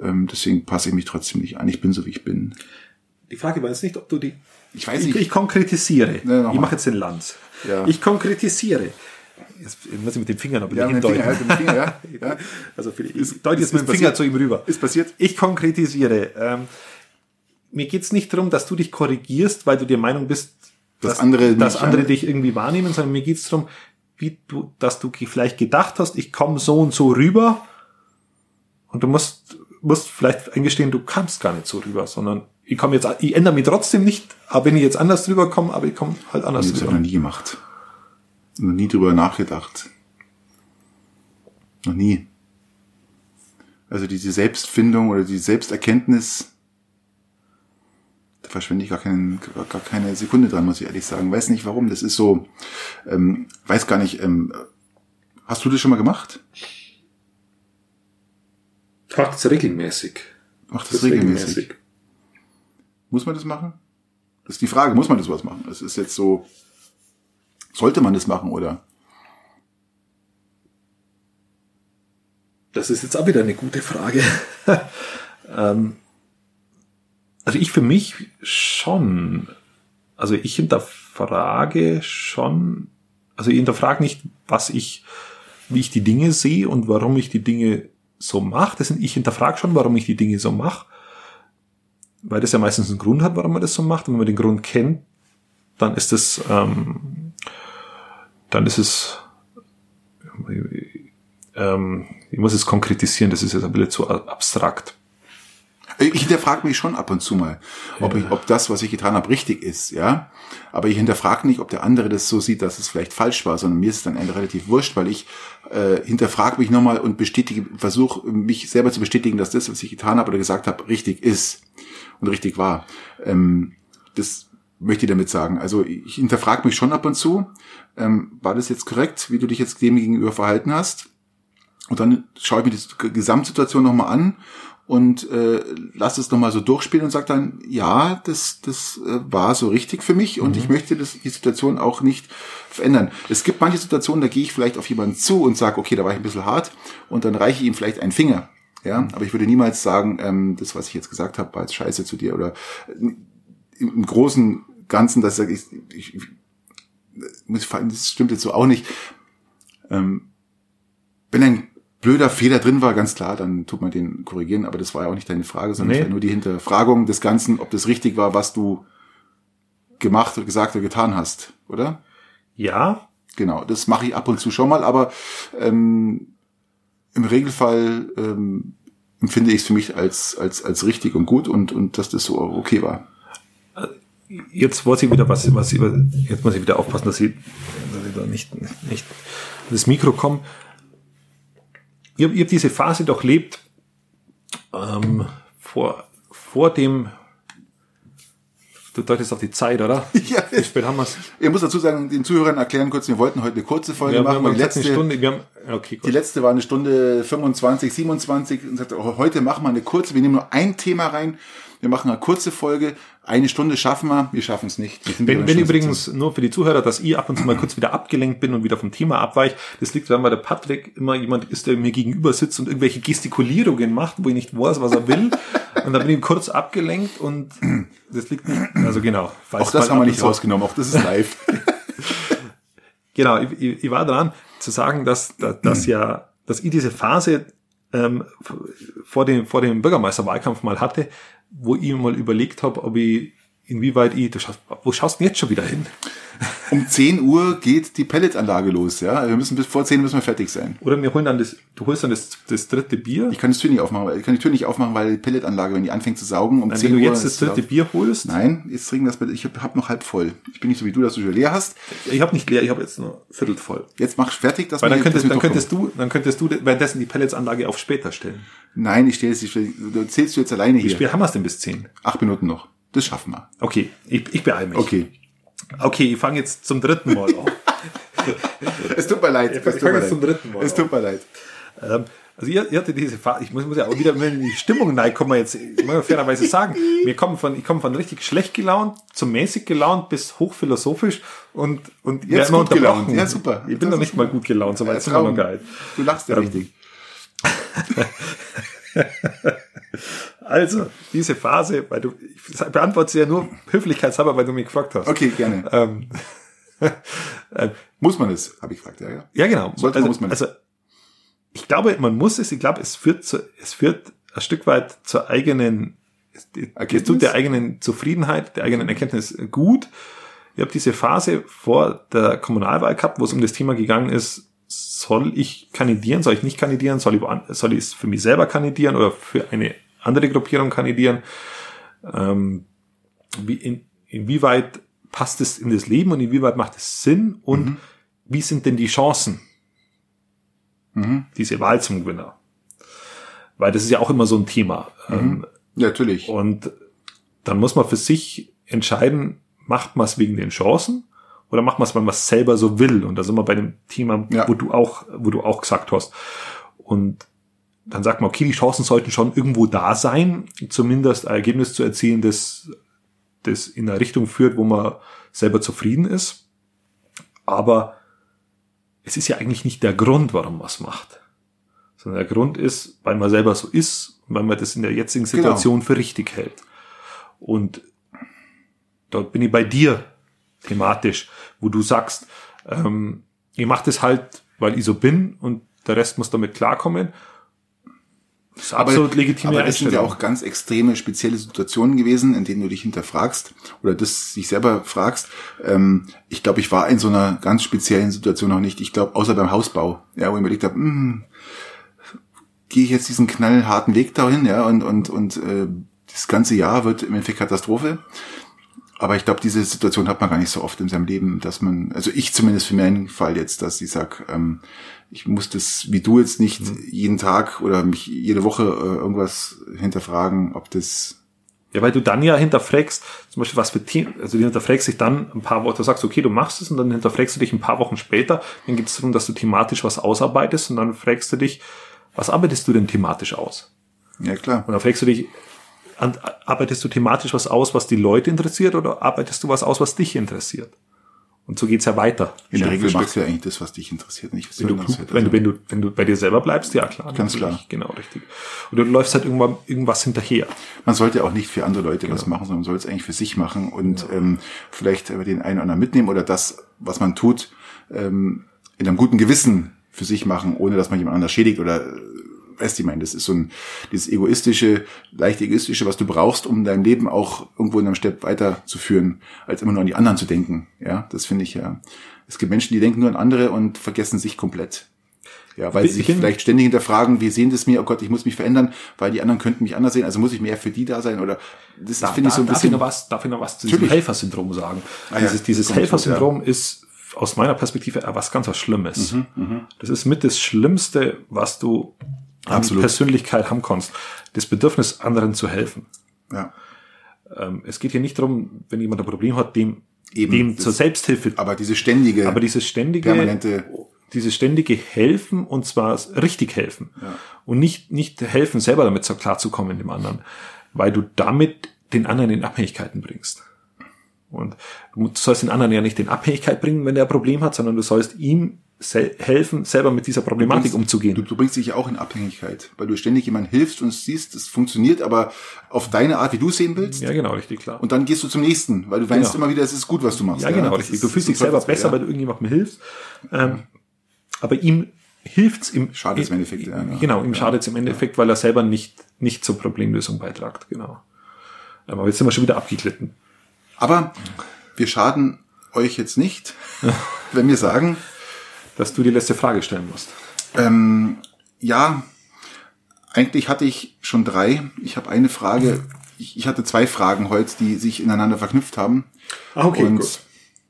ähm, deswegen passe ich mich trotzdem nicht an. Ich bin so, wie ich bin. Die Frage war jetzt nicht, ob du die. Ich weiß Ich, nicht. ich konkretisiere. Ja, ich mache jetzt den Lanz. Ja. Ich konkretisiere. Jetzt muss ich mit dem Finger noch Ja, mit dem. Finger, ja, mit dem Finger, ja. ja. Also die, Ist- ich deute ist- jetzt mit dem Finger passiert. zu ihm rüber. Ist passiert? Ich konkretisiere. Ähm, mir geht's nicht darum, dass du dich korrigierst, weil du der Meinung bist, Dass andere dass andere dich irgendwie wahrnehmen, sondern mir geht's darum, wie du, dass du vielleicht gedacht hast, ich komme so und so rüber und du musst, musst vielleicht eingestehen, du kamst gar nicht so rüber, sondern ich komme jetzt, ich ändere mich trotzdem nicht, aber wenn ich jetzt anders drüber komme, aber ich komme halt anders Das habe ich drüber. noch nie gemacht. Noch nie drüber nachgedacht. Noch nie. Also diese Selbstfindung oder die Selbsterkenntnis, da verschwende ich gar, keinen, gar- keine Sekunde dran, muss ich ehrlich sagen. Weiß nicht warum. Das ist so, ähm, weiß gar nicht, ähm, hast du das schon mal gemacht? Takt's regelmäßig. Macht das regelmäßig. Muss man das machen? Das ist die Frage, muss man das was machen? Das ist jetzt so, sollte man das machen oder? Das ist jetzt auch wieder eine gute Frage. ähm, also ich für mich schon. Also ich hinterfrage schon, also ich hinterfrage nicht, was ich, wie ich die Dinge sehe und warum ich die Dinge so mache. Ich hinterfrage schon, warum ich die Dinge so mache, weil das ja meistens einen Grund hat, warum man das so macht. Und wenn man den Grund kennt, dann ist es, ähm, dann ist es, ähm, ich muss es konkretisieren, das ist jetzt ein bisschen zu abstrakt. Ich hinterfrage mich schon ab und zu mal, ob, ich, ob das, was ich getan habe, richtig ist, ja. Aber ich hinterfrage nicht, ob der andere das so sieht, dass es vielleicht falsch war, sondern mir ist es dann relativ wurscht, weil ich äh, hinterfrage mich nochmal und bestätige, versuche mich selber zu bestätigen, dass das, was ich getan habe oder gesagt habe, richtig ist und richtig war. Ähm, das möchte ich damit sagen. Also ich hinterfrage mich schon ab und zu. Ähm, war das jetzt korrekt, wie du dich jetzt dem gegenüber verhalten hast? Und dann schaue ich mir die Gesamtsituation nochmal an und äh, lass es nochmal so durchspielen und sag dann, ja, das, das äh, war so richtig für mich und mhm. ich möchte das, die Situation auch nicht verändern. Es gibt manche Situationen, da gehe ich vielleicht auf jemanden zu und sage, okay, da war ich ein bisschen hart und dann reiche ich ihm vielleicht einen Finger. Ja, mhm. aber ich würde niemals sagen, ähm, das, was ich jetzt gesagt habe, war jetzt scheiße zu dir oder im, im großen Ganzen, dass ich, ich, ich das stimmt jetzt so auch nicht. Ähm, wenn ein blöder Fehler drin war, ganz klar, dann tut man den korrigieren, aber das war ja auch nicht deine Frage, sondern nee. nur die Hinterfragung des Ganzen, ob das richtig war, was du gemacht gesagt oder getan hast, oder? Ja. Genau, das mache ich ab und zu schon mal, aber ähm, im Regelfall ähm, empfinde ich es für mich als, als, als richtig und gut und, und dass das so okay war. Jetzt weiß ich wieder, was, was jetzt muss ich wieder aufpassen, dass ich, dass ich da nicht, nicht das Mikro komme ihr, ihr diese Phase durchlebt ähm, vor, vor dem Du deutest auf die Zeit, oder? ja. Wie spät haben wir's? Ich muss dazu sagen, den Zuhörern erklären kurz, wir wollten heute eine kurze Folge wir machen. Haben die letzte, Stunde, wir haben, okay, gut. Die letzte war eine Stunde 25, 27 und sagte, oh, heute machen wir eine kurze, wir nehmen nur ein Thema rein. Wir machen eine kurze Folge. Eine Stunde schaffen wir, wir schaffen es nicht. Wenn, wenn übrigens nur für die Zuhörer, dass ich ab und zu mal kurz wieder abgelenkt bin und wieder vom Thema abweich, das liegt daran, weil der Patrick immer jemand ist, der mir gegenüber sitzt und irgendwelche Gestikulierungen macht, wo ich nicht weiß, was er will. und dann bin ich kurz abgelenkt und das liegt nicht, also genau. Auch das haben wir nicht rausgenommen, auch das ist live. genau, ich, ich, ich, war dran zu sagen, dass, dass, dass ja, dass ich diese Phase ähm, vor dem, vor dem Bürgermeisterwahlkampf mal hatte, wo ich mal überlegt habe, ob ich, inwieweit ich, du schaust, wo schaust du denn jetzt schon wieder hin? Um 10 Uhr geht die Pelletanlage los, ja. Wir müssen bis vor 10 müssen wir fertig sein. Oder wir holen dann das, du holst dann das, das dritte Bier. Ich kann das Tür nicht aufmachen, weil, ich kann die Tür nicht aufmachen, weil die Pelletanlage, wenn die anfängt zu saugen, um Nein, 10 Uhr. Wenn du jetzt das dritte Bier holst? Nein, jetzt trinken das, ich hab, noch halb voll. Ich bin nicht so wie du, dass du schon leer hast. Ich habe nicht leer, ich habe jetzt nur viertel voll. Jetzt mach fertig, dass weil dann könntest, dann könntest du, dann könntest du währenddessen die Pelletsanlage auf später stellen. Nein, ich stelle du zählst du jetzt alleine hier. Wie spät haben wir es denn bis 10? Acht Minuten noch. Das schaffen wir. Okay, ich, ich beeile mich. Okay. Okay, ich fange jetzt zum dritten Mal an. es tut mir leid. Ich fange jetzt zum dritten Mal Es tut mir leid. Ähm, also ihr, ihr hatte diese Phase, ich muss, muss ja auch wieder in die Stimmung nein, kann man jetzt, ich muss fairerweise sagen, wir kommen von, ich komme von richtig schlecht gelaunt zu mäßig gelaunt bis hochphilosophisch und, und jetzt gut gelaunt. Ja, super. Ich bin noch nicht mal gut gelaunt, so weit sind wir noch geil. Du lachst ja ähm, richtig. Also, diese Phase, weil du, ich beantworte sie ja nur höflichkeitshalber, weil du mich gefragt hast. Okay, gerne. Ähm, äh, muss man es, habe ich gefragt, ja, ja. Ja, genau. Sollte also, muss man es. Also, ich glaube, man muss es, ich glaube, es führt zu, es führt ein Stück weit zur eigenen, es tut der eigenen Zufriedenheit, der eigenen Erkenntnis gut. Ich habe diese Phase vor der Kommunalwahl gehabt, wo es um das Thema gegangen ist, soll ich kandidieren, soll ich nicht kandidieren, soll ich, soll ich es für mich selber kandidieren oder für eine andere Gruppierung kandidieren? Ähm, wie, in, inwieweit passt es in das Leben und inwieweit macht es Sinn und mhm. wie sind denn die Chancen, mhm. diese Wahl zum Gewinner? Weil das ist ja auch immer so ein Thema. Mhm. Ähm, Natürlich. Und dann muss man für sich entscheiden, macht man es wegen den Chancen oder macht man es, weil man es selber so will? Und da sind wir bei dem Thema, ja. wo du auch, wo du auch gesagt hast. Und dann sagt man, okay, die Chancen sollten schon irgendwo da sein, zumindest ein Ergebnis zu erzielen, das, das in eine Richtung führt, wo man selber zufrieden ist. Aber es ist ja eigentlich nicht der Grund, warum man es macht. Sondern der Grund ist, weil man selber so ist und weil man das in der jetzigen Genau. Situation für richtig hält. Und dort bin ich bei dir thematisch, wo du sagst, ähm, ich mache das halt, weil ich so bin und der Rest muss damit klarkommen. Das ist absolut legitime aber das sind ja auch ganz extreme, spezielle Situationen gewesen, in denen du dich hinterfragst oder das sich selber fragst. Ähm, ich glaube, ich war in so einer ganz speziellen Situation noch nicht. Ich glaube, außer beim Hausbau, ja, wo ich mir überlegt habe, hm, gehe ich jetzt diesen knallharten Weg dahin, ja, und und und äh, das ganze Jahr wird im Endeffekt Katastrophe. Aber ich glaube, diese Situation hat man gar nicht so oft in seinem Leben, dass man, also ich zumindest für meinen Fall jetzt, dass ich sag, ähm, ich muss das, wie du jetzt nicht jeden Tag oder mich jede Woche äh, irgendwas hinterfragen, ob das Ja, weil du dann ja hinterfragst, zum Beispiel was für Themen, also du hinterfragst dich dann ein paar Wochen, du sagst, okay, du machst es und dann hinterfragst du dich ein paar Wochen später, dann geht es darum, dass du thematisch was ausarbeitest und dann fragst du dich, was arbeitest du denn thematisch aus? ja klar. Und dann fragst du dich, an- arbeitest du thematisch was aus, was die Leute interessiert oder arbeitest du was aus, was dich interessiert? Und so geht's ja weiter. In der Regel machst du ja eigentlich das, was dich interessiert, nicht was Wenn du, die anderen klug, interessiert. wenn, du, wenn, du, wenn du bei dir selber bleibst, ja klar. Ganz natürlich. Genau, richtig. Und du läufst halt irgendwann irgendwas hinterher. man sollte auch nicht für andere Leute Genau. was machen, sondern man soll es eigentlich für sich machen und ähm, vielleicht äh, den einen oder anderen mitnehmen oder das, was man tut, ähm, in einem guten Gewissen für sich machen, ohne dass man jemand anders schädigt oder äh, weißt du, ich meine, das ist so ein dieses egoistische, leicht egoistische, was du brauchst, um dein Leben auch irgendwo in einem Step weiterzuführen, als immer nur an die anderen zu denken. Ja, das finde ich ja. Es gibt Menschen, die denken nur an andere und vergessen sich komplett. Ja, weil sie sich bin- vielleicht ständig hinterfragen, wie sehen das mir, oh Gott, ich muss mich verändern, weil die anderen könnten mich anders sehen, also muss ich mehr für die da sein oder das Da, finde ich so ein darf ich bisschen. noch was, darf ich noch was zu diesem. Helfersyndrom sagen? Ah ja, dieses dieses kommt Helfersyndrom ist aus meiner Perspektive was ganz was Schlimmes. Mhm, das ist mit das Schlimmste, was du Absolut. Persönlichkeit haben kannst. Das Bedürfnis, anderen zu helfen. Ja, Ähm, es geht hier nicht darum, wenn jemand ein Problem hat, dem, Eben, dem zur Selbsthilfe aber diese ständige, aber dieses ständige, Permanente- dieses ständige Helfen und zwar richtig helfen Ja. und nicht nicht helfen selber damit so klarzukommen dem anderen, weil du damit den anderen in Abhängigkeiten bringst. Und du sollst den anderen ja nicht in Abhängigkeit bringen, wenn er ein Problem hat, sondern du sollst ihm sel helfen, selber mit dieser Problematik Du, umzugehen. du bringst dich ja auch in Abhängigkeit, weil du ständig jemand hilfst und siehst, es funktioniert, aber auf deine Art, wie du es sehen willst. ja, genau, richtig klar. Und dann gehst du zum nächsten, weil du weißt Genau. immer wieder, es ist gut, was du machst. ja, genau, Das richtig. ist- Du fühlst dich selber besser, Teufelsdreck, weil du irgendjemandem hilfst. Ähm, aber ihm hilft's im Schadet's im Endeffekt, ja, ja. Genau, ihm schadet's im Endeffekt, weil er selber nicht nicht zur Problemlösung beitragt. Genau. Ähm, Aber jetzt sind wir schon wieder abgeglitten. Aber wir schaden euch jetzt nicht, wenn wir sagen, Dass du die letzte Frage stellen musst. Ähm, ja, eigentlich hatte ich schon drei. Ich habe eine Frage. Ich, ich hatte zwei Fragen heute, die sich ineinander verknüpft haben. Ah, Und,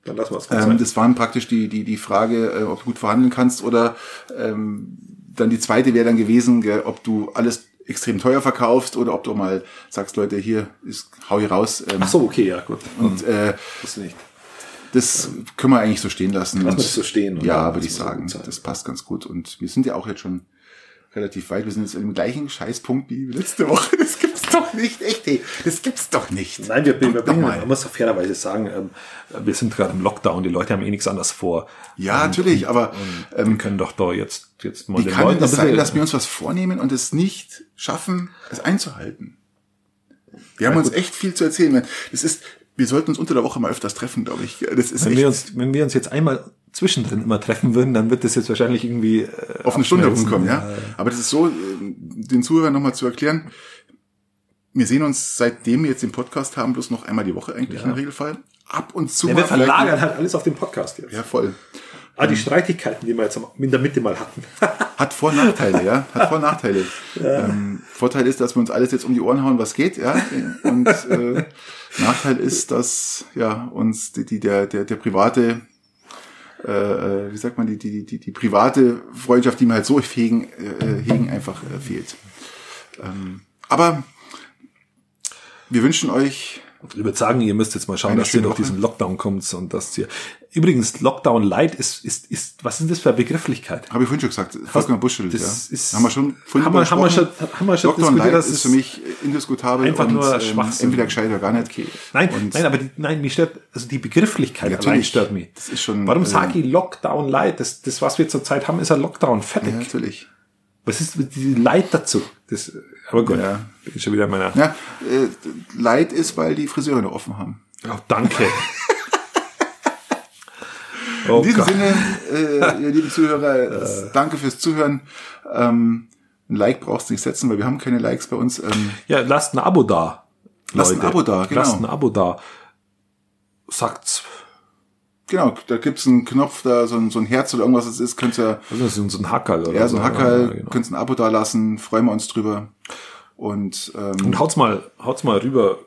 Dann lassen wir es Ähm, das waren praktisch die, die, die Frage, äh, ob du gut verhandeln kannst oder ähm, dann die zweite wäre dann gewesen, gell, ob du alles extrem teuer verkaufst oder ob du mal sagst, Leute, hier ist, hau hier raus. Ähm, Ach so, okay, ja, gut. Und äh, Das nicht. Das können wir eigentlich so stehen lassen. Lassen Und- wir das so stehen, oder? Ja, würde ich so sagen. sein. Das passt ganz gut. Und wir sind ja auch jetzt schon relativ weit. Wir sind jetzt im gleichen Scheißpunkt wie letzte Woche. Das gibt's doch nicht. Echt, ey. Das gibt's doch nicht. Nein, wir, wir, wir mal. man muss doch fairerweise sagen, ähm, wir sind gerade im Lockdown, die Leute haben eh nichts anderes vor. Ja, natürlich, aber Ähm, wir können doch da jetzt, jetzt mal wie kann denn das ein sein, dass wir uns was vornehmen und es nicht schaffen, es einzuhalten? Wir haben uns echt viel zu erzählen. Das ist, wir sollten uns unter der Woche mal öfters treffen, glaube ich. Das ist wenn echt wir uns, wenn wir uns jetzt einmal zwischendrin immer treffen würden, dann wird das jetzt wahrscheinlich irgendwie äh, auf eine Stunde rumkommen, ja. Aber das ist so, äh, den Zuhörern nochmal zu erklären. Wir sehen uns, seitdem wir jetzt den Podcast haben, bloß noch einmal die Woche eigentlich im Regelfall. Ab und zu Ja, mal wir verlagern halt alles auf den Podcast jetzt. Ja, voll. Ah, die Streitigkeiten, die wir jetzt in der Mitte mal hatten. Hat Vor- und Nachteile, ja. Hat Vor- und Nachteile. Ähm, Vorteil ist, dass wir uns alles jetzt um die Ohren hauen, was geht, ja. Und äh, Nachteil ist, dass ja uns die, die der der der private äh, äh, wie sagt man die die die die private Freundschaft, die wir halt so hegen äh, hegen einfach äh, fehlt. Ähm, aber wir wünschen euch Ich würde sagen, ihr müsst jetzt mal schauen, Eine dass ihr durch diesen Lockdown kommt und dass ihr. Übrigens, Lockdown Light ist, ist, ist, was ist das für eine Begrifflichkeit? Habe ich vorhin schon gesagt. Bullshit, ja. Das ist, haben wir schon vorhin haben wir, haben wir schon, haben wir schon Lockdown Light ist für mich indiskutabel einfach und nur ähm, Schwachsinn. entweder gescheit oder gar nicht. Okay. Nein, Und- nein, aber die, nein, mich stört, also die Begrifflichkeit Ja, allein natürlich. stört mich. Das ist schon, Warum äh, sage ich Lockdown Light? Das, das, was wir zurzeit haben, ist ein Lockdown. Fertig. Ja, natürlich. Was ist diesem Light dazu? Das, aber gut, Ja. bin schon wieder in meiner. Ja, äh, Light ist, weil die Friseure noch offen haben. Oh, danke. oh In diesem Gott. Sinne, äh, ihr lieben Zuhörer, äh, danke fürs Zuhören. Ähm, ein Like brauchst du nicht setzen, weil wir haben keine Likes bei uns. Ähm, Ja, lasst ein Abo da. Lasst ein. Abo da, genau. Lasst ein Abo da. Sagt's. Genau, da gibt's einen Knopf, da so ein, so ein Herz oder irgendwas das ist, könnt ihr, Das ist so ein Hackerl oder ja, so ein Hackerl, Ja, genau. könnt ihr ein Abo da lassen, freuen wir uns drüber. Und ähm, Und haut's mal, haut's mal rüber,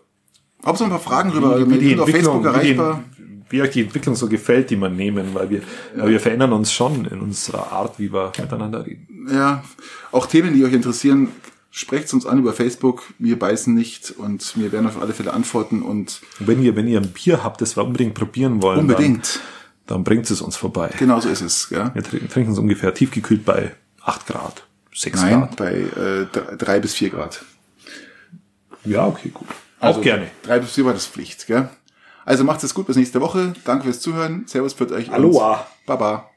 Hauptsache ein paar Fragen rüber. wie, Wir wie die sind auf Entwicklung, Facebook wie, die, erreichbar. wie euch die Entwicklung so gefällt, die man nehmen, weil wir, weil wir verändern uns schon in unserer Art, wie wir miteinander reden. Ja, auch Themen, die euch interessieren, sprecht uns an über Facebook. Wir beißen nicht und wir werden auf alle Fälle antworten und wenn ihr, wenn ihr ein Bier habt, das wir unbedingt probieren wollen, unbedingt. dann, dann bringt es uns vorbei. Genau so ist es. Ja. Wir trinken, es ungefähr tiefgekühlt bei 8 Grad, 6 Nein, Grad. bei äh, drei bis vier Grad. Ja, okay, gut. Auch Also gerne. Drei bis vier Grad ist Pflicht. Gell? Also macht es gut bis nächste Woche. Danke fürs Zuhören. Servus für euch. Aloha. Baba.